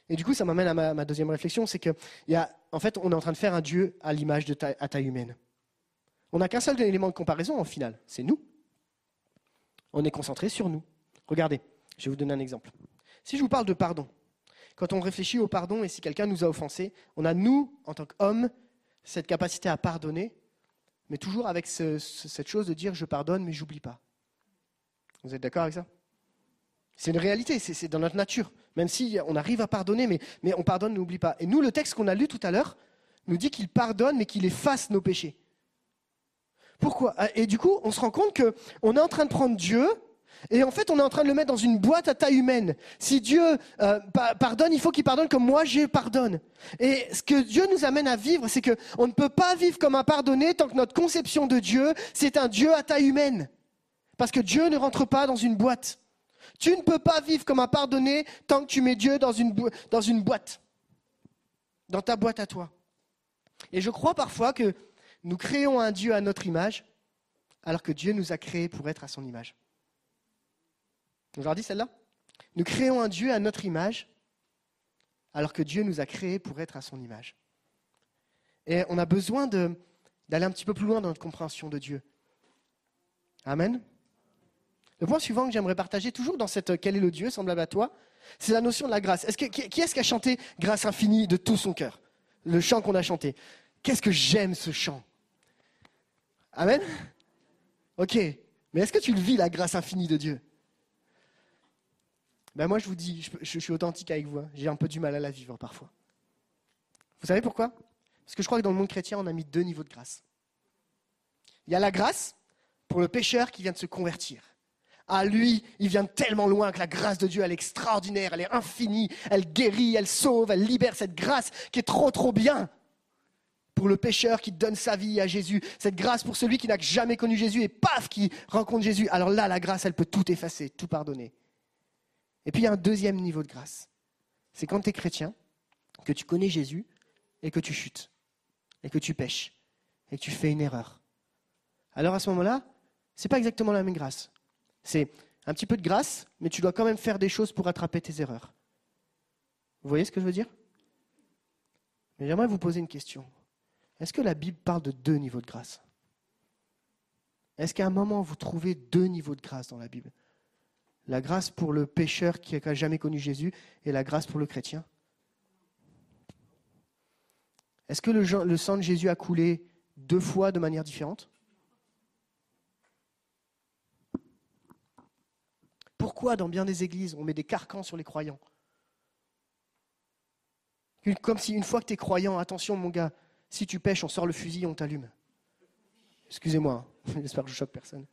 Et du coup, ça m'amène à ma, deuxième réflexion, c'est que, en fait, on est en train de faire un Dieu à l'image de à taille humaine. On n'a qu'un seul élément de comparaison, au final, c'est nous. On est concentré sur nous. Regardez, je vais vous donner un exemple. Si je vous parle de pardon, quand on réfléchit au pardon et si quelqu'un nous a offensés, on a, nous, en tant qu'hommes, cette capacité à pardonner, mais toujours avec cette chose de dire je pardonne, mais j'oublie pas. Vous êtes d'accord avec ça? C'est une réalité, c'est dans notre nature. Même si on arrive à pardonner, mais, on pardonne, n'oublie pas. Et nous, le texte qu'on a lu tout à l'heure nous dit qu'il pardonne, mais qu'il efface nos péchés. Pourquoi? Et du coup, on se rend compte qu'on est en train de prendre Dieu, et en fait, on est en train de le mettre dans une boîte à taille humaine. Si Dieu euh, pardonne, il faut qu'il pardonne comme moi je pardonne. Et ce que Dieu nous amène à vivre, c'est qu'on ne peut pas vivre comme un pardonné tant que notre conception de Dieu, c'est un Dieu à taille humaine. Parce que Dieu ne rentre pas dans une boîte. Tu ne peux pas vivre comme un pardonné tant que tu mets Dieu dans une, boîte. Dans ta boîte à toi. Et je crois parfois que nous créons un Dieu à notre image, alors que Dieu nous a créés pour être à son image. Vous leur dit celle-là? Nous créons un Dieu à notre image, alors que Dieu nous a créés pour être à son image. Et on a besoin d'aller un petit peu plus loin dans notre compréhension de Dieu. Amen? Le point suivant que j'aimerais partager, toujours dans cette Quel est le Dieu semblable à toi, c'est la notion de la grâce. Est-ce que, qui est-ce qui a chanté Grâce infinie de tout son cœur? Le chant qu'on a chanté. Qu'est-ce que j'aime ce chant? Amen? Ok. Mais est-ce que tu le vis, la grâce infinie de Dieu? Ben Moi, je vous dis, je, suis authentique avec vous. Hein. J'ai un peu du mal à la vivre parfois. Vous savez pourquoi? Parce que je crois que dans le monde chrétien, on a mis deux niveaux de grâce. Il y a la grâce pour le pécheur qui vient de se convertir. Ah, lui, il vient tellement loin que la grâce de Dieu, elle est extraordinaire, elle est infinie, elle guérit, elle sauve, elle libère cette grâce qui est trop, trop bien pour le pécheur qui donne sa vie à Jésus, cette grâce pour celui qui n'a jamais connu Jésus et paf, qui rencontre Jésus. Alors là, la grâce, elle peut tout effacer, tout pardonner. Et puis il y a un deuxième niveau de grâce. C'est quand tu es chrétien, que tu connais Jésus et que tu chutes, et que tu pêches, et que tu fais une erreur. Alors à ce moment-là, ce n'est pas exactement la même grâce. C'est un petit peu de grâce, mais tu dois quand même faire des choses pour attraper tes erreurs. Vous voyez ce que je veux dire? Mais j'aimerais vous poser une question. Est-ce que la Bible parle de deux niveaux de grâce? Est-ce qu'à un moment vous trouvez deux niveaux de grâce dans la Bible? La grâce pour le pécheur qui n'a jamais connu Jésus et la grâce pour le chrétien? Est-ce que le, sang de Jésus a coulé deux fois de manière différente? Pourquoi dans bien des églises on met des carcans sur les croyants Comme si une fois que tu es croyant, attention mon gars, si tu pêches, on sort le fusil, on t'allume. Excusez-moi, hein. [laughs] j'espère que je choque personne.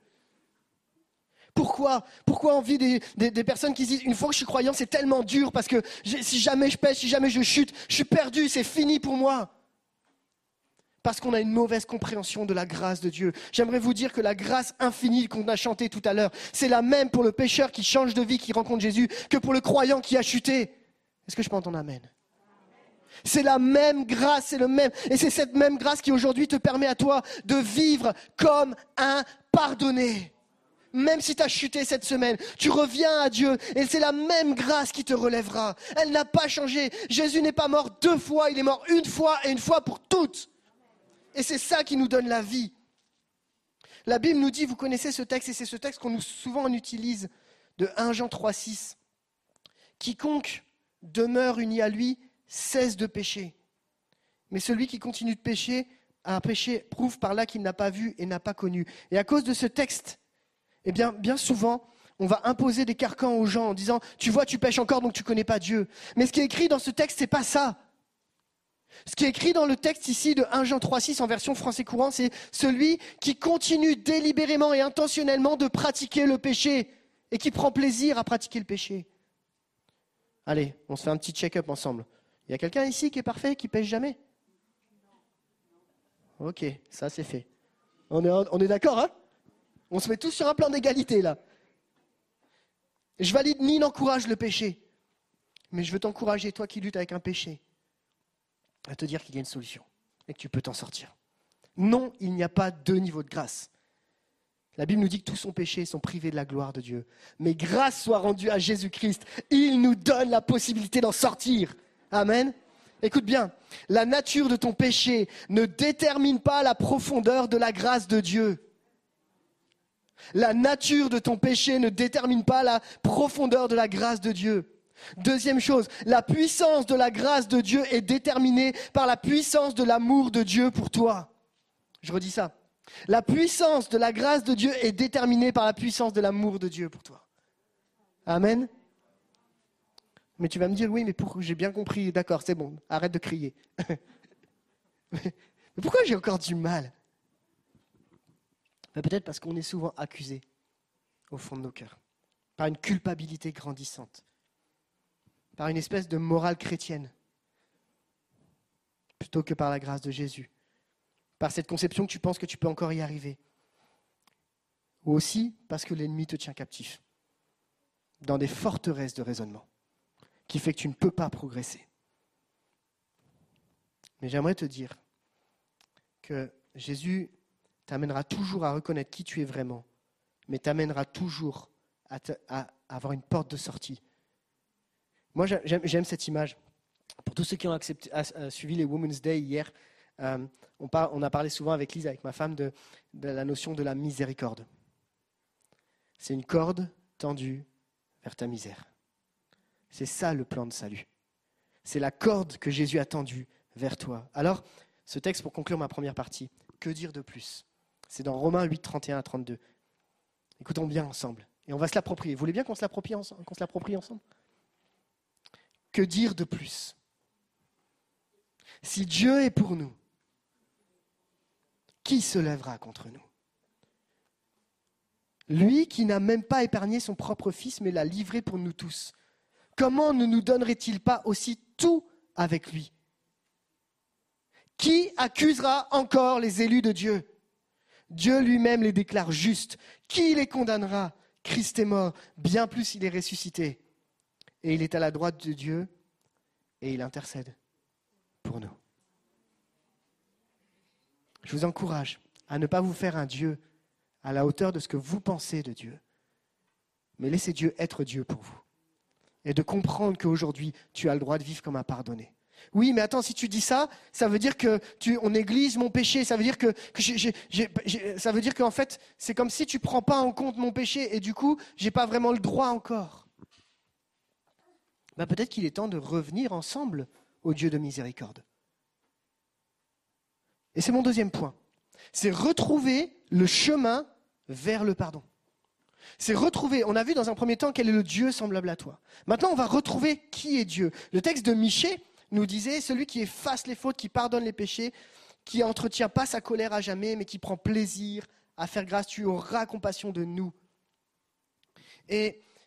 Pourquoi Pourquoi on vit des, personnes qui disent une fois que je suis croyant, c'est tellement dur parce que si jamais je pêche, si jamais je chute, je suis perdu, c'est fini pour moi. Parce qu'on a une mauvaise compréhension de la grâce de Dieu. J'aimerais vous dire que la grâce infinie qu'on a chantée tout à l'heure, c'est la même pour le pécheur qui change de vie, qui rencontre Jésus, que pour le croyant qui a chuté. Est-ce que je peux entendre Amen? C'est la même grâce, c'est le même. Et c'est cette même grâce qui aujourd'hui te permet à toi de vivre comme un pardonné. Même si tu as chuté cette semaine, tu reviens à Dieu et c'est la même grâce qui te relèvera. Elle n'a pas changé. Jésus n'est pas mort deux fois, il est mort une fois et une fois pour toutes. Et c'est ça qui nous donne la vie. La Bible nous dit, vous connaissez ce texte et c'est ce texte qu'on nous souvent utilise de 1 Jean 3, 6. Quiconque demeure uni à lui cesse de pécher. Mais celui qui continue de pécher a péché prouve par là qu'il n'a pas vu et n'a pas connu. Et à cause de ce texte, eh bien, bien souvent, on va imposer des carcans aux gens en disant Tu vois, tu pêches encore, donc tu ne connais pas Dieu. Mais ce qui est écrit dans ce texte, ce n'est pas ça. Ce qui est écrit dans le texte ici de 1 Jean 3,6 en version français courant, c'est celui qui continue délibérément et intentionnellement de pratiquer le péché et qui prend plaisir à pratiquer le péché. Allez, on se fait un petit check-up ensemble. Il y a quelqu'un ici qui est parfait, qui pêche jamais? Ok, ça c'est fait. On est, on est d'accord, hein? On se met tous sur un plan d'égalité là. Je valide ni n'encourage le péché, mais je veux t'encourager, toi qui luttes avec un péché, à te dire qu'il y a une solution et que tu peux t'en sortir. Non, il n'y a pas deux niveaux de grâce. La Bible nous dit que tous sont péchés sont privés de la gloire de Dieu. Mais grâce soit rendue à Jésus-Christ. Il nous donne la possibilité d'en sortir. Amen. Écoute bien, la nature de ton péché ne détermine pas la profondeur de la grâce de Dieu. La nature de ton péché ne détermine pas la profondeur de la grâce de Dieu. Deuxième chose, la puissance de la grâce de Dieu est déterminée par la puissance de l'amour de Dieu pour toi. Je redis ça. La puissance de la grâce de Dieu est déterminée par la puissance de l'amour de Dieu pour toi. Amen. Mais tu vas me dire, oui, mais pourquoi j'ai bien compris, d'accord, c'est bon, arrête de crier. [laughs] mais pourquoi j'ai encore du mal? Peut-être parce qu'on est souvent accusé au fond de nos cœurs, par une culpabilité grandissante, par une espèce de morale chrétienne, plutôt que par la grâce de Jésus, par cette conception que tu penses que tu peux encore y arriver, ou aussi parce que l'ennemi te tient captif, dans des forteresses de raisonnement qui fait que tu ne peux pas progresser. Mais j'aimerais te dire que Jésus t'amènera toujours à reconnaître qui tu es vraiment, mais t'amènera toujours à, avoir une porte de sortie. Moi, j'aime cette image. Pour tous ceux qui ont suivi les Women's Day hier, euh, on, on, a parlé souvent avec Lise, avec ma femme, de la notion de la miséricorde. C'est une corde tendue vers ta misère. C'est ça le plan de salut. C'est la corde que Jésus a tendue vers toi. Alors, ce texte, pour conclure ma première partie, que dire de plus? C'est dans Romains 8, 31 à 32. Écoutons bien ensemble. Et on va se l'approprier. Vous voulez bien qu'on se l'approprie ensemble, ensemble? Que dire de plus? Si Dieu est pour nous, qui se lèvera contre nous? Lui qui n'a même pas épargné son propre Fils, mais l'a livré pour nous tous. Comment ne nous donnerait-il pas aussi tout avec lui? Qui accusera encore les élus de Dieu? Dieu lui-même les déclare justes. Qui les condamnera? Christ est mort, bien plus il est ressuscité. Et il est à la droite de Dieu et il intercède pour nous. Je vous encourage à ne pas vous faire un Dieu à la hauteur de ce que vous pensez de Dieu, mais laissez Dieu être Dieu pour vous et de comprendre qu'aujourd'hui, tu as le droit de vivre comme un pardonné. Oui, mais attends, si tu dis ça, ça veut dire que tu, on néglige mon péché. Ça veut dire que, ça veut dire qu'en fait, c'est comme si tu prends pas en compte mon péché et du coup, j'ai pas vraiment le droit encore. Ben, peut-être qu'il est temps de revenir ensemble au Dieu de miséricorde. Et c'est mon deuxième point. C'est retrouver le chemin vers le pardon. C'est retrouver, on a vu dans un premier temps quel est le Dieu semblable à toi. Maintenant, on va retrouver qui est Dieu. Le texte de Michée nous disait, celui qui efface les fautes, qui pardonne les péchés, qui entretient pas sa colère à jamais, mais qui prend plaisir à faire grâce, tu auras compassion de nous.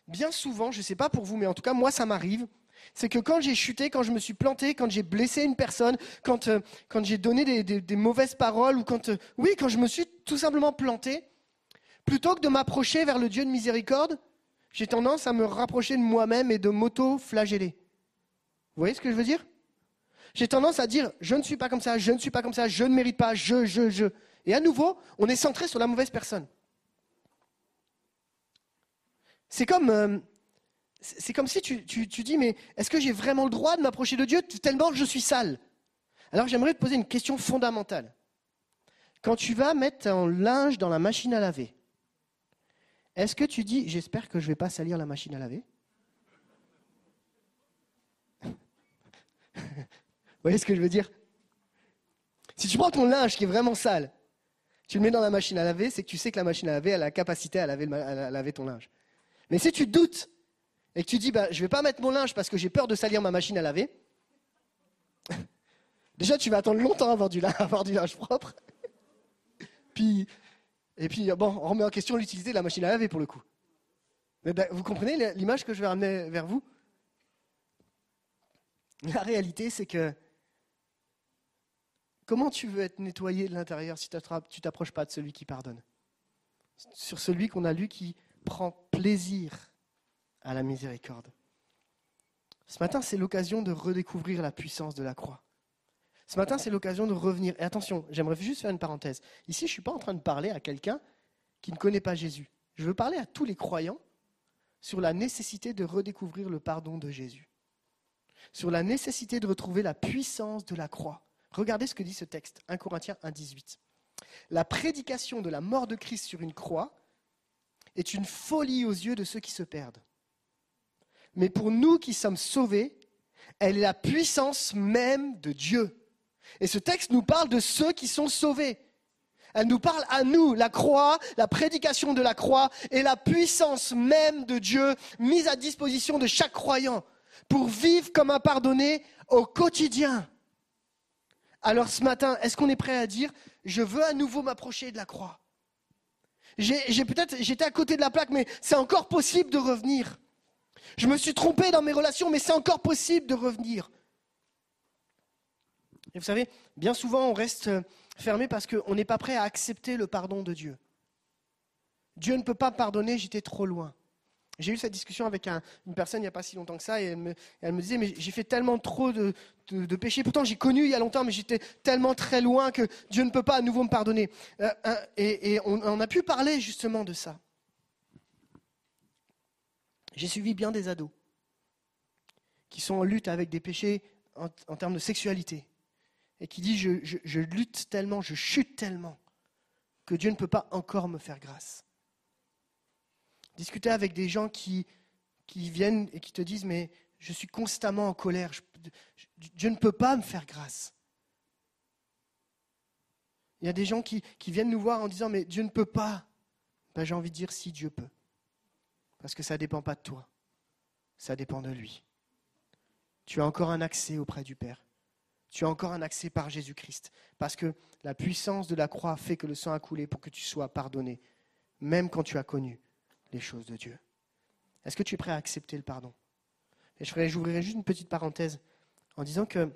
Bien souvent, je ne sais pas pour vous, mais en tout cas, moi, ça m'arrive, c'est que quand j'ai chuté, quand je me suis planté, quand j'ai blessé une personne, quand, euh, quand j'ai donné des, mauvaises paroles, ou quand, euh, oui, quand je me suis tout simplement planté, Plutôt que de m'approcher vers le Dieu de miséricorde, j'ai tendance à me rapprocher de moi-même et de m'auto-flageller. Vous voyez ce que je veux dire? J'ai tendance à dire je ne suis pas comme ça, je ne suis pas comme ça, je ne mérite pas, je, je, je. Et à nouveau, on est centré sur la mauvaise personne. C'est comme, euh, comme si tu, tu, tu dis mais est-ce que j'ai vraiment le droit de m'approcher de Dieu tellement je suis sale? Alors j'aimerais te poser une question fondamentale. Quand tu vas mettre ton linge dans la machine à laver, est-ce que tu dis, j'espère que je ne vais pas salir la machine à laver? Vous voyez ce que je veux dire? Si tu prends ton linge qui est vraiment sale, tu le mets dans la machine à laver, c'est que tu sais que la machine à laver a la capacité à laver, à laver ton linge. Mais si tu doutes et que tu dis, bah, je ne vais pas mettre mon linge parce que j'ai peur de salir ma machine à laver, [laughs] Déjà, tu vas attendre longtemps avant [laughs] avoir du linge propre. [laughs] puis, et puis, bon, on remet en question l'utilité de la machine à laver pour le coup. Ben, vous comprenez l'image que je vais ramener vers vous? La réalité, c'est que comment tu veux être nettoyé de l'intérieur si tu ne t'approches pas de celui qui pardonne? Sur celui qu'on a lu qui prend plaisir à la miséricorde. Ce matin, c'est l'occasion de redécouvrir la puissance de la croix. Ce matin, c'est l'occasion de revenir. Et attention, j'aimerais juste faire une parenthèse. Ici, je ne suis pas en train de parler à quelqu'un qui ne connaît pas Jésus. Je veux parler à tous les croyants sur la nécessité de redécouvrir le pardon de Jésus. Sur la nécessité de retrouver la puissance de la croix. Regardez ce que dit ce texte, 1 Corinthiens 1, 18. La prédication de la mort de Christ sur une croix est une folie aux yeux de ceux qui se perdent. Mais pour nous qui sommes sauvés, elle est la puissance même de Dieu. Et ce texte nous parle de ceux qui sont sauvés. Elle nous parle à nous, la croix, la prédication de la croix et la puissance même de Dieu mise à disposition de chaque croyant pour vivre comme un pardonné au quotidien. Alors ce matin, est-ce qu'on est prêt à dire, je veux à nouveau m'approcher de la croix? J'ai peut-être, j'étais à côté de la plaque, mais c'est encore possible de revenir. Je me suis trompé dans mes relations, mais c'est encore possible de revenir. Et vous savez, bien souvent, on reste fermé parce qu'on n'est pas prêt à accepter le pardon de Dieu. Dieu ne peut pas pardonner, j'étais trop loin. J'ai eu cette discussion avec une personne il n'y a pas si longtemps que ça, et elle me, disait, mais j'ai fait tellement trop de, péchés, pourtant j'ai connu il y a longtemps, mais j'étais tellement très loin que Dieu ne peut pas à nouveau me pardonner. Euh, euh, et, on, a pu parler justement de ça. J'ai suivi bien des ados qui sont en lutte avec des péchés en termes de sexualité et qui dit je, lutte tellement, je chute tellement, que Dieu ne peut pas encore me faire grâce. Discuter avec des gens qui, viennent et qui te disent mais je suis constamment en colère, Dieu ne peut pas me faire grâce. Il y a des gens qui, qui viennent nous voir en disant mais Dieu ne peut pas. Ben, J'ai envie de dire si Dieu peut. Parce que ça ne dépend pas de toi, ça dépend de lui. Tu as encore un accès auprès du Père tu as encore un accès par Jésus-Christ. Parce que la puissance de la croix fait que le sang a coulé pour que tu sois pardonné, même quand tu as connu choses de Dieu. Est-ce que tu es prêt à accepter le pardon? Et j'ouvrirai juste une petite parenthèse en disant que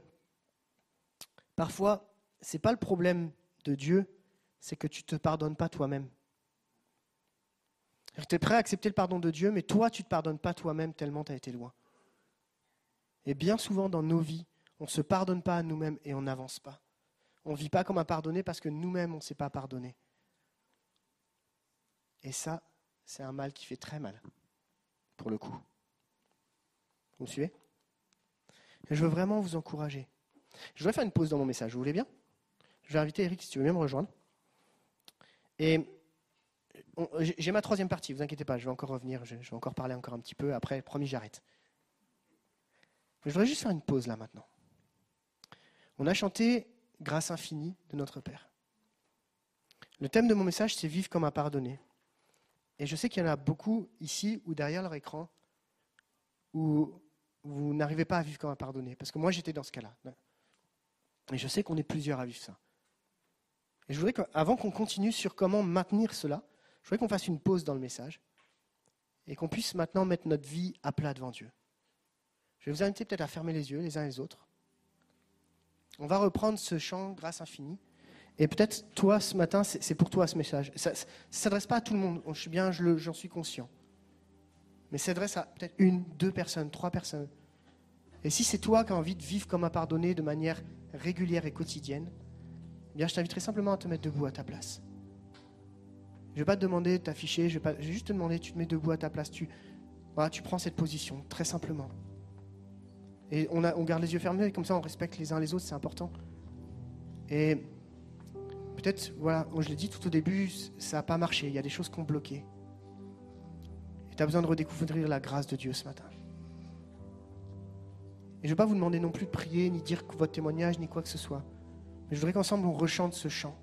parfois, ce n'est pas le problème de Dieu, c'est que tu ne te pardonnes pas toi-même. Tu es prêt à accepter le pardon de Dieu, mais toi, tu ne te pardonnes pas toi-même tellement tu as été loin. Et bien souvent dans nos vies, on ne se pardonne pas à nous-mêmes et on n'avance pas. On ne vit pas comme un pardonné parce que nous-mêmes, on ne s'est pas pardonné. Et ça, c'est un mal qui fait très mal, pour le coup. Vous me suivez? Je veux vraiment vous encourager. Je voudrais faire une pause dans mon message, vous voulez bien? Je vais inviter Eric si tu veux bien me rejoindre. Et j'ai ma troisième partie, vous inquiétez pas, je vais encore revenir, je vais encore parler encore un petit peu, après, promis, j'arrête. Je voudrais juste faire une pause là maintenant. On a chanté Grâce infinie de notre Père. Le thème de mon message, c'est Vivre comme un pardonné. Et je sais qu'il y en a beaucoup ici ou derrière leur écran où vous n'arrivez pas à vivre comme un pardonné. Parce que moi, j'étais dans ce cas-là. Et je sais qu'on est plusieurs à vivre ça. Et je voudrais qu'avant qu'on continue sur comment maintenir cela, je voudrais qu'on fasse une pause dans le message et qu'on puisse maintenant mettre notre vie à plat devant Dieu. Je vais vous inviter peut-être à fermer les yeux les uns les autres. On va reprendre ce chant grâce infinie. Et peut-être toi, ce matin, c'est pour toi ce message. Ça ne s'adresse pas à tout le monde, je suis bien, j'en suis conscient. Mais ça s'adresse à peut-être une, deux personnes, trois personnes. Et si c'est toi qui as envie de vivre comme un pardonné de manière régulière et quotidienne, eh bien, je t'inviterai simplement à te mettre debout à ta place. Je ne vais pas te demander de t'afficher, je, vais juste te demander, tu te mets debout à ta place, tu, voilà, tu prends cette position, très simplement. Et on, on garde les yeux fermés, comme ça on respecte les uns les autres, c'est important. Et peut-être, voilà, je l'ai dit tout au début, ça n'a pas marché, il y a des choses qui ont bloqué. Et tu as besoin de redécouvrir la grâce de Dieu ce matin. Et je ne vais pas vous demander non plus de prier, ni dire votre témoignage, ni quoi que ce soit. Mais je voudrais qu'ensemble on rechante ce chant.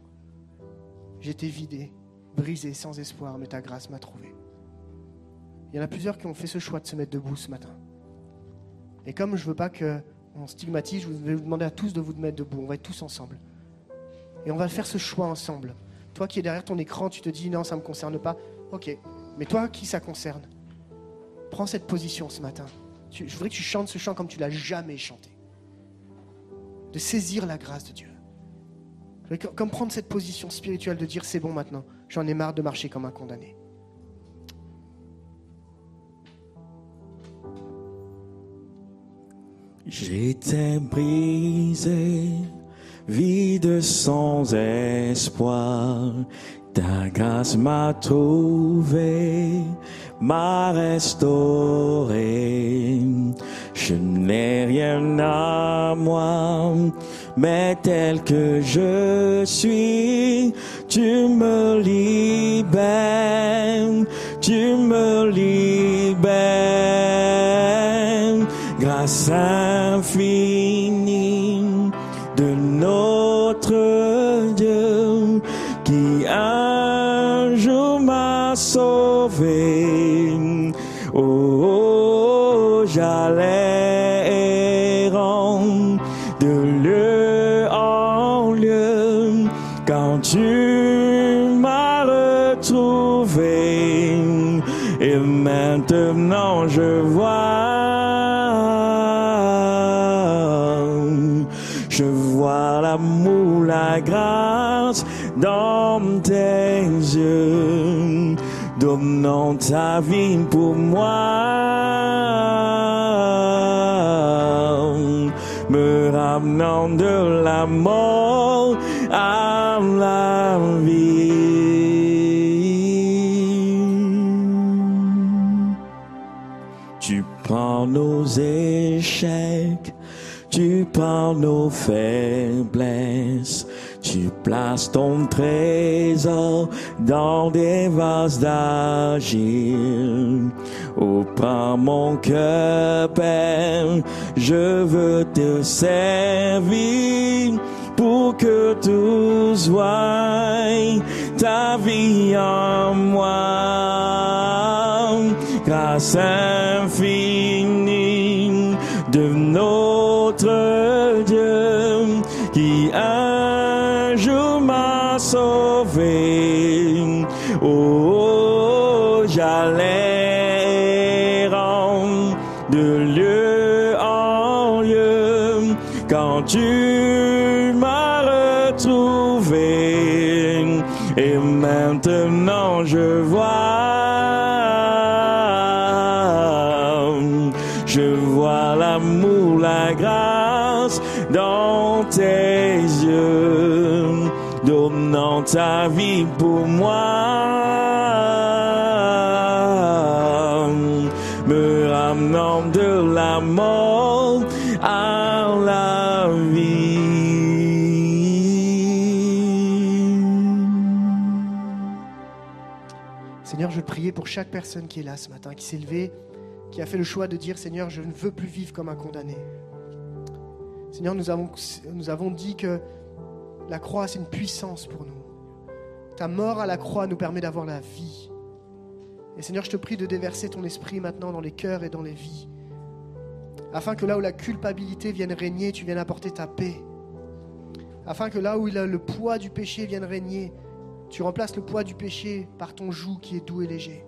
J'étais vidé, brisé, sans espoir, mais ta grâce m'a trouvé. Il y en a plusieurs qui ont fait ce choix de se mettre debout ce matin. Et comme je ne veux pas que on stigmatise, je vais vous demander à tous de vous mettre debout. On va être tous ensemble. Et on va faire ce choix ensemble. Toi qui es derrière ton écran, tu te dis non, ça ne me concerne pas. Ok. Mais toi qui ça concerne, prends cette position ce matin. je voudrais que tu chantes ce chant comme tu l'as jamais chanté. De saisir la grâce de Dieu. Comme prendre cette position spirituelle de dire c'est bon maintenant, j'en ai marre de marcher comme un condamné. J'étais brisé, vide sans espoir. Ta grâce m'a trouvé, m'a restauré. Je n'ai rien à moi, mais tel que je suis, tu me libères, tu me libères. Grâce infinie grâce dans tes yeux, donnant ta vie pour moi, me ramenant de la mort à la vie. Tu prends nos échecs, tu prends nos faiblesses, tu places ton trésor dans des vases d'argile. Oh, prends mon cœur, Père, je veux te servir pour que tous voient ta vie en moi. Grâce infinie de notre Dieu qui m'a sauvé. Oh, j'allais de lieu en lieu quand tu m'as retrouvé. Et maintenant je vois, donnant ta vie pour moi, me ramenant de la mort à la vie. Seigneur, je priais pour chaque personne qui est là ce matin, qui s'est levée, qui a fait le choix de dire Seigneur, je ne veux plus vivre comme un condamné. Seigneur, nous avons, nous avons dit que la croix, c'est une puissance pour nous. Ta mort à la croix nous permet d'avoir la vie. Et Seigneur, je te prie de déverser ton esprit maintenant dans les cœurs et dans les vies. Afin que là où la culpabilité vienne régner, tu viennes apporter ta paix. Afin que là où il a le poids du péché vienne régner, tu remplaces le poids du péché par ton joug qui est doux et léger.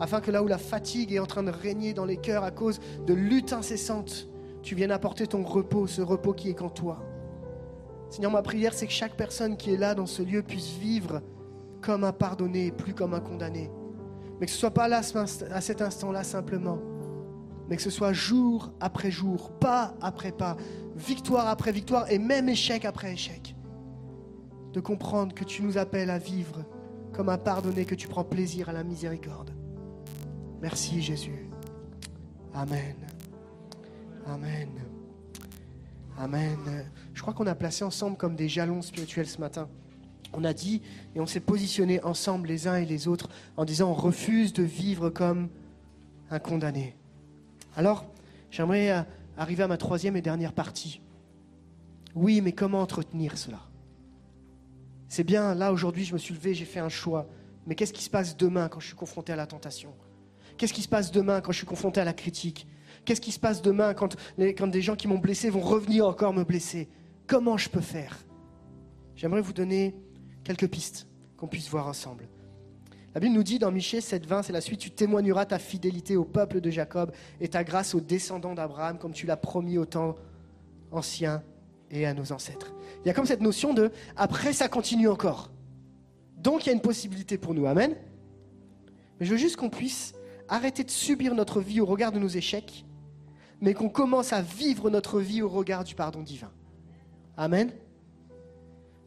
Afin que là où la fatigue est en train de régner dans les cœurs à cause de lutte incessante, tu viennes apporter ton repos, ce repos qui est qu'en toi. Seigneur, ma prière, c'est que chaque personne qui est là dans ce lieu puisse vivre comme un pardonné plus comme un condamné. Mais que ce ne soit pas là à cet instant-là simplement, mais que ce soit jour après jour, pas après pas, victoire après victoire et même échec après échec. De comprendre que tu nous appelles à vivre comme un pardonné, que tu prends plaisir à la miséricorde. Merci Jésus. Amen. Amen. Amen. Je crois qu'on a placé ensemble comme des jalons spirituels ce matin. On a dit et on s'est positionné ensemble les uns et les autres en disant on refuse de vivre comme un condamné. Alors, j'aimerais arriver à ma troisième et dernière partie. Oui, mais comment entretenir cela? C'est bien, là aujourd'hui, je me suis levé, j'ai fait un choix. Mais qu'est-ce qui se passe demain quand je suis confronté à la tentation? Qu'est-ce qui se passe demain quand je suis confronté à la critique? Qu'est-ce qui se passe demain quand, quand des gens qui m'ont blessé vont revenir encore me blesser? Comment je peux faire? J'aimerais vous donner quelques pistes qu'on puisse voir ensemble. La Bible nous dit dans Michée 7,20, c'est la suite, tu témoigneras ta fidélité au peuple de Jacob et ta grâce aux descendants d'Abraham, comme tu l'as promis au temps ancien et à nos ancêtres. Il y a comme cette notion de après ça continue encore. Donc il y a une possibilité pour nous. Amen. Mais je veux juste qu'on puisse arrêter de subir notre vie au regard de nos échecs, mais qu'on commence à vivre notre vie au regard du pardon divin. Amen.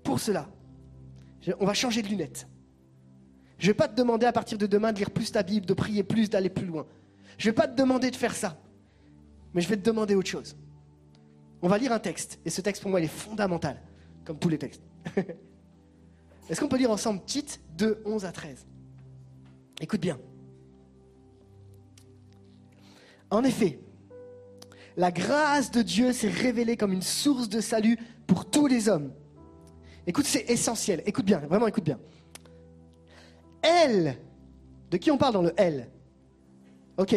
Pour cela, on va changer de lunettes. Je ne vais pas te demander à partir de demain de lire plus ta Bible, de prier plus, d'aller plus loin. Je ne vais pas te demander de faire ça. Mais je vais te demander autre chose. On va lire un texte. Et ce texte, pour moi, il est fondamental. Comme tous les textes. [laughs] Est-ce qu'on peut lire ensemble Tite 2, 11 à 13 Écoute bien. En effet, la grâce de Dieu s'est révélée comme une source de salut pour tous les hommes. Écoute, c'est essentiel. Écoute bien, vraiment écoute bien. Elle, de qui on parle dans le elle? Ok.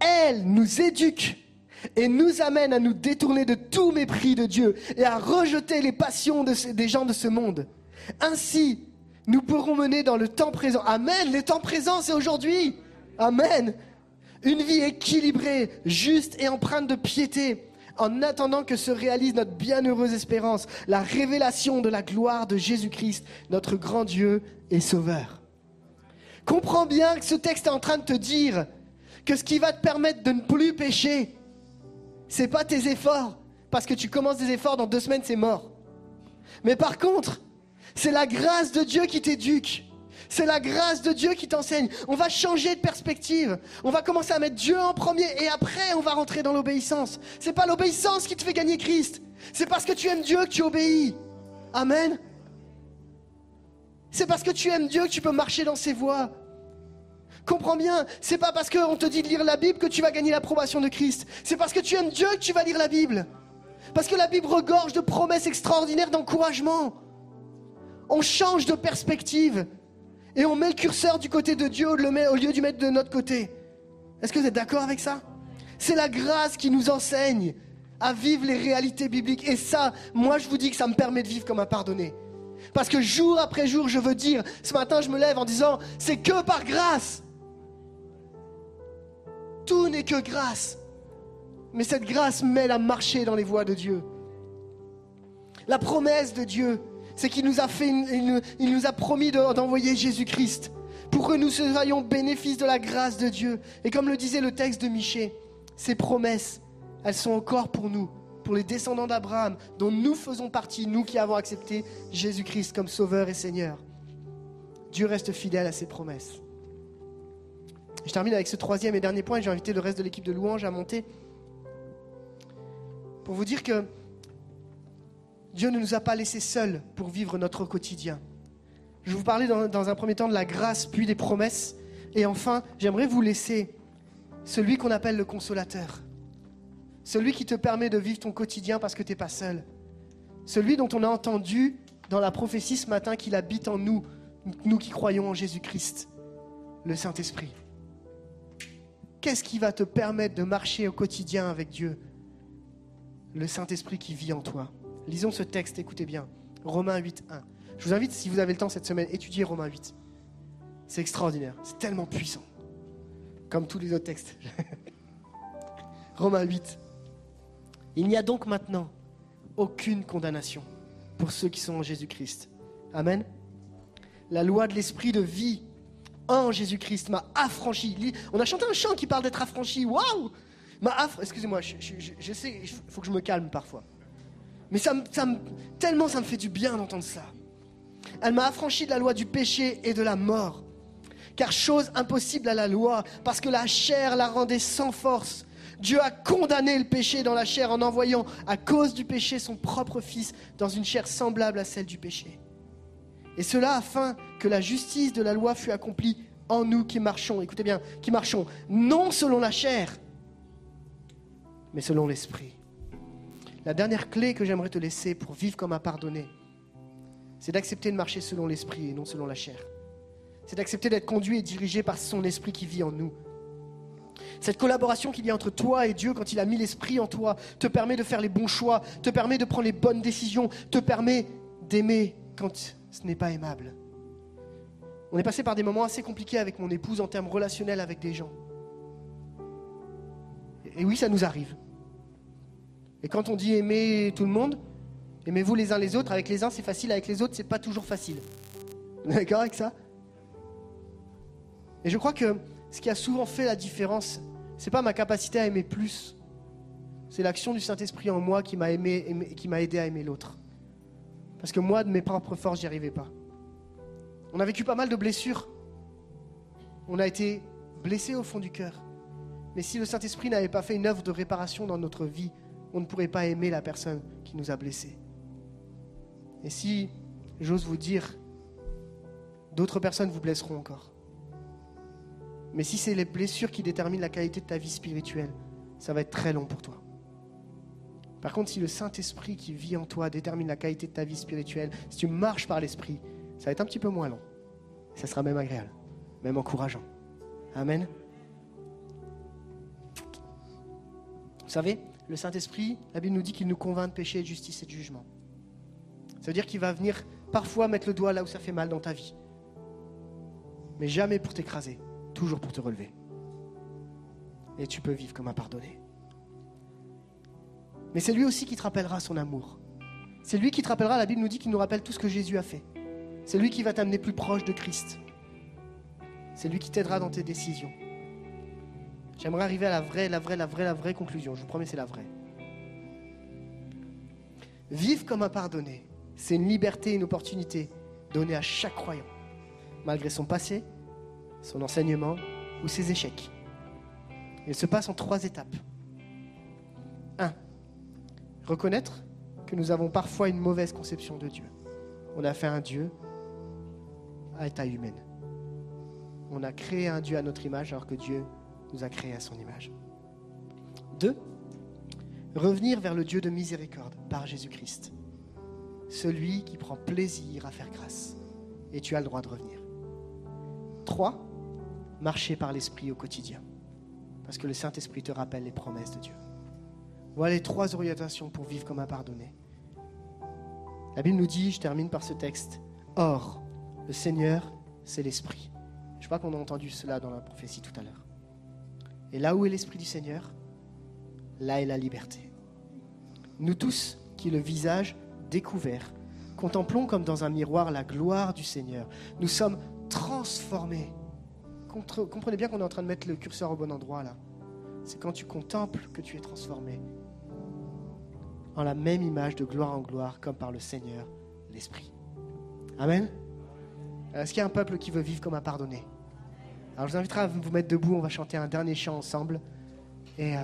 Elle nous éduque et nous amène à nous détourner de tout mépris de Dieu et à rejeter les passions des gens de ce monde. Ainsi, nous pourrons mener dans le temps présent. Amen. Les temps présents, c'est aujourd'hui. Amen. Une vie équilibrée, juste et empreinte de piété, en attendant que se réalise notre bienheureuse espérance, la révélation de la gloire de Jésus-Christ, notre grand Dieu et Sauveur. Comprends bien que ce texte est en train de te dire que ce qui va te permettre de ne plus pécher, c'est pas tes efforts, parce que tu commences des efforts, dans deux semaines c'est mort. Mais par contre, c'est la grâce de Dieu qui t'éduque. C'est la grâce de Dieu qui t'enseigne. On va changer de perspective. On va commencer à mettre Dieu en premier et après on va rentrer dans l'obéissance. C'est pas l'obéissance qui te fait gagner Christ. C'est parce que tu aimes Dieu que tu obéis. Amen. C'est parce que tu aimes Dieu que tu peux marcher dans ses voies. Comprends bien, c'est pas parce qu'on te dit de lire la Bible que tu vas gagner l'approbation de Christ. C'est parce que tu aimes Dieu que tu vas lire la Bible. Parce que la Bible regorge de promesses extraordinaires d'encouragement. On change de perspective et on met le curseur du côté de Dieu au lieu du mettre de notre côté. Est-ce que vous êtes d'accord avec ça? C'est la grâce qui nous enseigne à vivre les réalités bibliques. Et ça, moi je vous dis que ça me permet de vivre comme un pardonné. Parce que jour après jour, je veux dire, ce matin je me lève en disant, c'est que par grâce. Tout n'est que grâce. Mais cette grâce m'aide à marcher dans les voies de Dieu. La promesse de Dieu, c'est qu'il nous a fait, il nous, a promis de- d'envoyer Jésus-Christ pour que nous soyons bénéfice de la grâce de Dieu. Et comme le disait le texte de Michée, ces promesses, elles sont encore pour nous, pour les descendants d'Abraham, dont nous faisons partie, nous qui avons accepté Jésus-Christ comme Sauveur et Seigneur. Dieu reste fidèle à ses promesses. Je termine avec ce troisième et dernier point, et j'ai invité le reste de l'équipe de louange à monter pour vous dire que Dieu ne nous a pas laissés seuls pour vivre notre quotidien. Je vous parler dans, dans un premier temps de la grâce, puis des promesses. Et enfin, j'aimerais vous laisser celui qu'on appelle le consolateur. Celui qui te permet de vivre ton quotidien parce que tu n'es pas seul. Celui dont on a entendu dans la prophétie ce matin qu'il habite en nous, nous qui croyons en Jésus-Christ, le Saint-Esprit. Qu'est-ce qui va te permettre de marcher au quotidien avec Dieu? Le Saint-Esprit qui vit en toi. Lisons ce texte, écoutez bien. Romains 8, 1. Je vous invite, si vous avez le temps cette semaine, étudiez Romains 8. C'est extraordinaire, c'est tellement puissant. Comme tous les autres textes. [laughs] Romains 8. Il n'y a donc maintenant aucune condamnation pour ceux qui sont en Jésus-Christ. Amen. La loi de l'esprit de vie en Jésus-Christ m'a affranchi. On a chanté un chant qui parle d'être affranchi. Waouh M'a aff- Excusez-moi, je sais, il faut que je me calme parfois. Mais ça, me- ça me- tellement ça me fait du bien d'entendre ça. Elle m'a affranchi de la loi du péché et de la mort. Car chose impossible à la loi, parce que la chair la rendait sans force. Dieu a condamné le péché dans la chair en envoyant, à cause du péché, son propre Fils dans une chair semblable à celle du péché. Et cela afin que la justice de la loi fût accomplie en nous qui marchons, écoutez bien, qui marchons non selon la chair, mais selon l'esprit. La dernière clé que j'aimerais te laisser pour vivre comme un pardonné, c'est d'accepter de marcher selon l'esprit et non selon la chair. C'est d'accepter d'être conduit et dirigé par son esprit qui vit en nous. Cette collaboration qu'il y a entre toi et Dieu quand il a mis l'esprit en toi te permet de faire les bons choix, te permet de prendre les bonnes décisions, te permet d'aimer quand ce n'est pas aimable. On est passé par des moments assez compliqués avec mon épouse en termes relationnels avec des gens. Et oui, ça nous arrive. Et quand on dit aimer tout le monde, aimez-vous les uns les autres, avec les uns c'est facile, avec les autres c'est pas toujours facile. D'accord avec ça? Et je crois que ce qui a souvent fait la différence, c'est pas ma capacité à aimer plus, c'est l'action du Saint-Esprit en moi qui m'a aimé, aimé- qui m'a aidé à aimer l'autre. Parce que moi, de mes propres forces, j'y arrivais pas. On a vécu pas mal de blessures. On a été blessés au fond du cœur. Mais si le Saint-Esprit n'avait pas fait une œuvre de réparation dans notre vie, on ne pourrait pas aimer la personne qui nous a blessés. Et si, j'ose vous dire, d'autres personnes vous blesseront encore. Mais si c'est les blessures qui déterminent la qualité de ta vie spirituelle, ça va être très long pour toi. Par contre, si le Saint-Esprit qui vit en toi détermine la qualité de ta vie spirituelle, si tu marches par l'Esprit, ça va être un petit peu moins long. Ça sera même agréable, même encourageant. Amen. Vous savez, le Saint-Esprit, la Bible nous dit qu'il nous convainc de péché, de justice et de jugement. Ça veut dire qu'il va venir parfois mettre le doigt là où ça fait mal dans ta vie. Mais jamais pour t'écraser, toujours pour te relever. Et tu peux vivre comme un pardonné. Mais c'est lui aussi qui te rappellera son amour. C'est lui qui te rappellera, la Bible nous dit qu'il nous rappelle tout ce que Jésus a fait. C'est lui qui va t'amener plus proche de Christ. C'est lui qui t'aidera dans tes décisions. J'aimerais arriver à la vraie, la vraie, la vraie, la vraie conclusion. Je vous promets, c'est la vraie. Vivre comme un pardonné, c'est une liberté, une opportunité donnée à chaque croyant, malgré son passé, son enseignement ou ses échecs. Il se passe en trois étapes. 1. Reconnaître que nous avons parfois une mauvaise conception de Dieu. On a fait un Dieu à état humaine. On a créé un Dieu à notre image alors que Dieu nous a créés à son image. 2. Revenir vers le Dieu de miséricorde par Jésus-Christ. Celui qui prend plaisir à faire grâce. Et tu as le droit de revenir. 3. Marcher par l'Esprit au quotidien. Parce que le Saint-Esprit te rappelle les promesses de Dieu. Voilà les trois orientations pour vivre comme un pardonné. La Bible nous dit, je termine par ce texte, Or, le Seigneur, c'est l'Esprit. Je crois qu'on a entendu cela dans la prophétie tout à l'heure. Et là où est l'Esprit du Seigneur, là est la liberté. Nous tous, qui le visage découvert, contemplons comme dans un miroir la gloire du Seigneur. Nous sommes transformés. Comprenez bien qu'on est en train de mettre le curseur au bon endroit là. C'est quand tu contemples que tu es transformé en la même image de gloire en gloire, comme par le Seigneur, l'Esprit. Amen. Est-ce qu'il y a un peuple qui veut vivre comme un pardonné? Alors je vous inviterai à vous mettre debout, on va chanter un dernier chant ensemble. Et euh,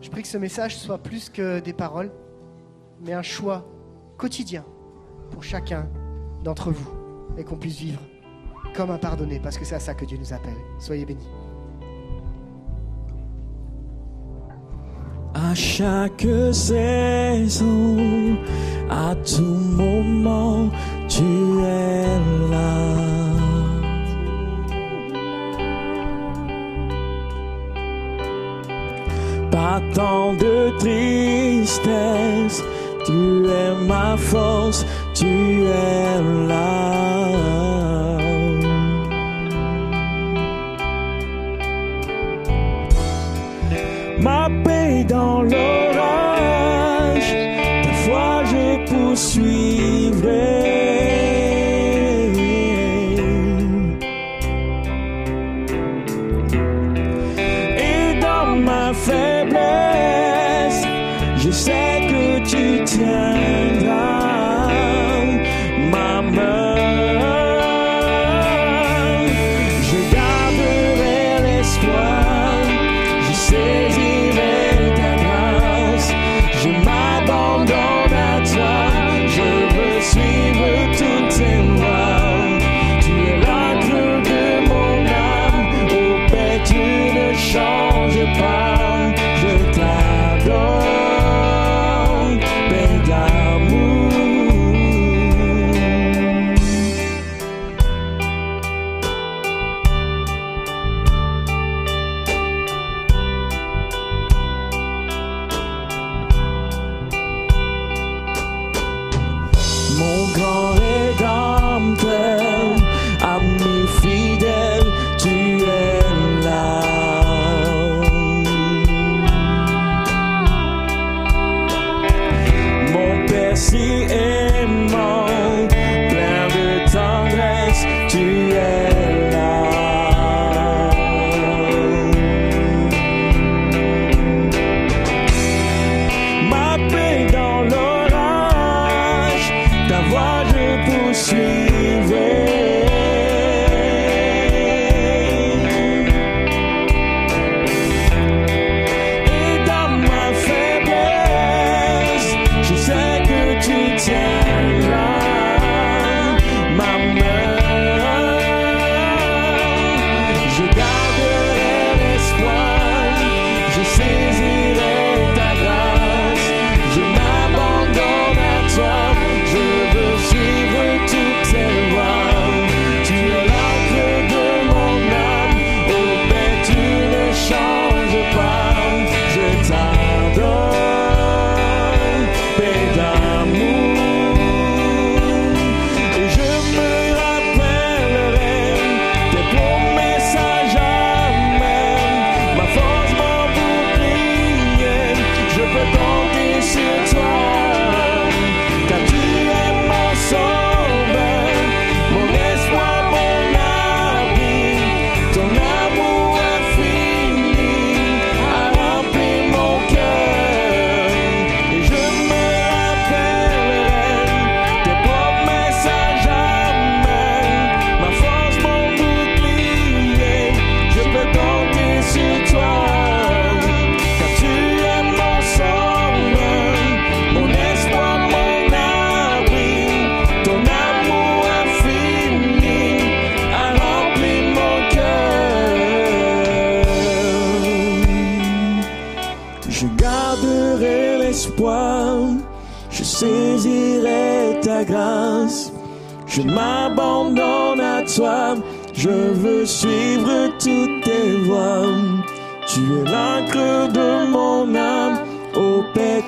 je prie que ce message soit plus que des paroles, mais un choix quotidien pour chacun d'entre vous, et qu'on puisse vivre comme un pardonné, parce que c'est à ça que Dieu nous appelle. Soyez bénis. À chaque saison, à tout moment, tu es là. Pas tant de tristesse, tu es ma force, tu es là. ma paix dans l'orage,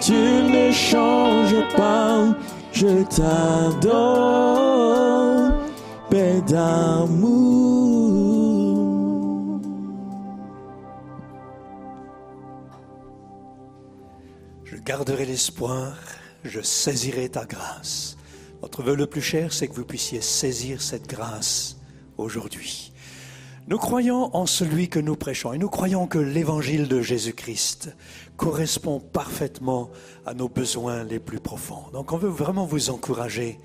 tu ne changes pas. Je t'adore, Père d'amour. Je garderai l'espoir, je saisirai ta grâce. Notre vœu le plus cher, c'est que vous puissiez saisir cette grâce aujourd'hui. Nous croyons en celui que nous prêchons et nous croyons que l'évangile de Jésus-Christ correspond parfaitement à nos besoins les plus profonds. Donc on veut vraiment vous encourager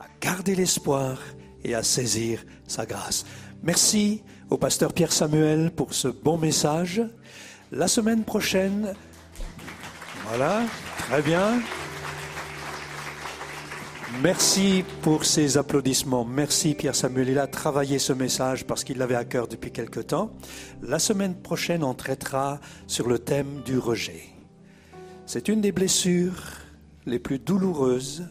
à garder l'espoir et à saisir sa grâce. Merci au pasteur Pierre Samuel pour ce bon message. La semaine prochaine, voilà, très bien. Merci pour ces applaudissements. Merci Pierre Samuel. Il a travaillé ce message parce qu'il l'avait à cœur depuis quelque temps. La semaine prochaine, on traitera sur le thème du rejet. C'est une des blessures les plus douloureuses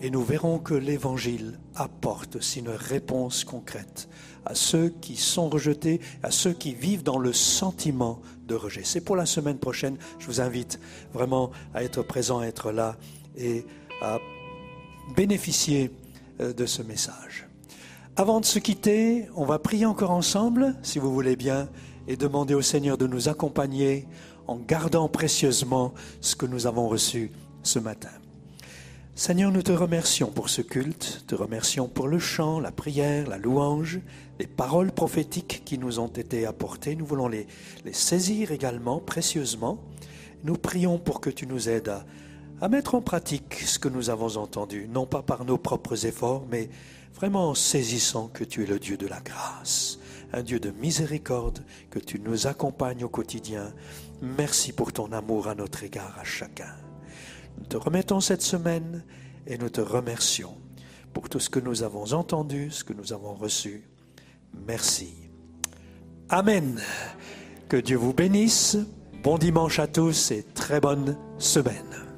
et nous verrons que l'Évangile apporte aussi une réponse concrète à ceux qui sont rejetés, à ceux qui vivent dans le sentiment de rejet. C'est pour la semaine prochaine. Je vous invite vraiment à être présent, à être là et à bénéficier euh, de ce message. Avant de se quitter, on va prier encore ensemble, si vous voulez bien, et demander au Seigneur de nous accompagner en gardant précieusement ce que nous avons reçu ce matin. Seigneur, nous te remercions pour ce culte, te remercions pour le chant, la prière, la louange, les paroles prophétiques qui nous ont été apportées. Nous voulons les, les saisir également précieusement. Nous prions pour que tu nous aides à, à mettre en pratique ce que nous avons entendu, non pas par nos propres efforts, mais vraiment en saisissant que tu es le Dieu de la grâce, un Dieu de miséricorde, que tu nous accompagnes au quotidien. Merci pour ton amour à notre égard, à chacun. Nous te remettons cette semaine et nous te remercions pour tout ce que nous avons entendu, ce que nous avons reçu. Merci. Amen. Que Dieu vous bénisse. Bon dimanche à tous et très bonne semaine.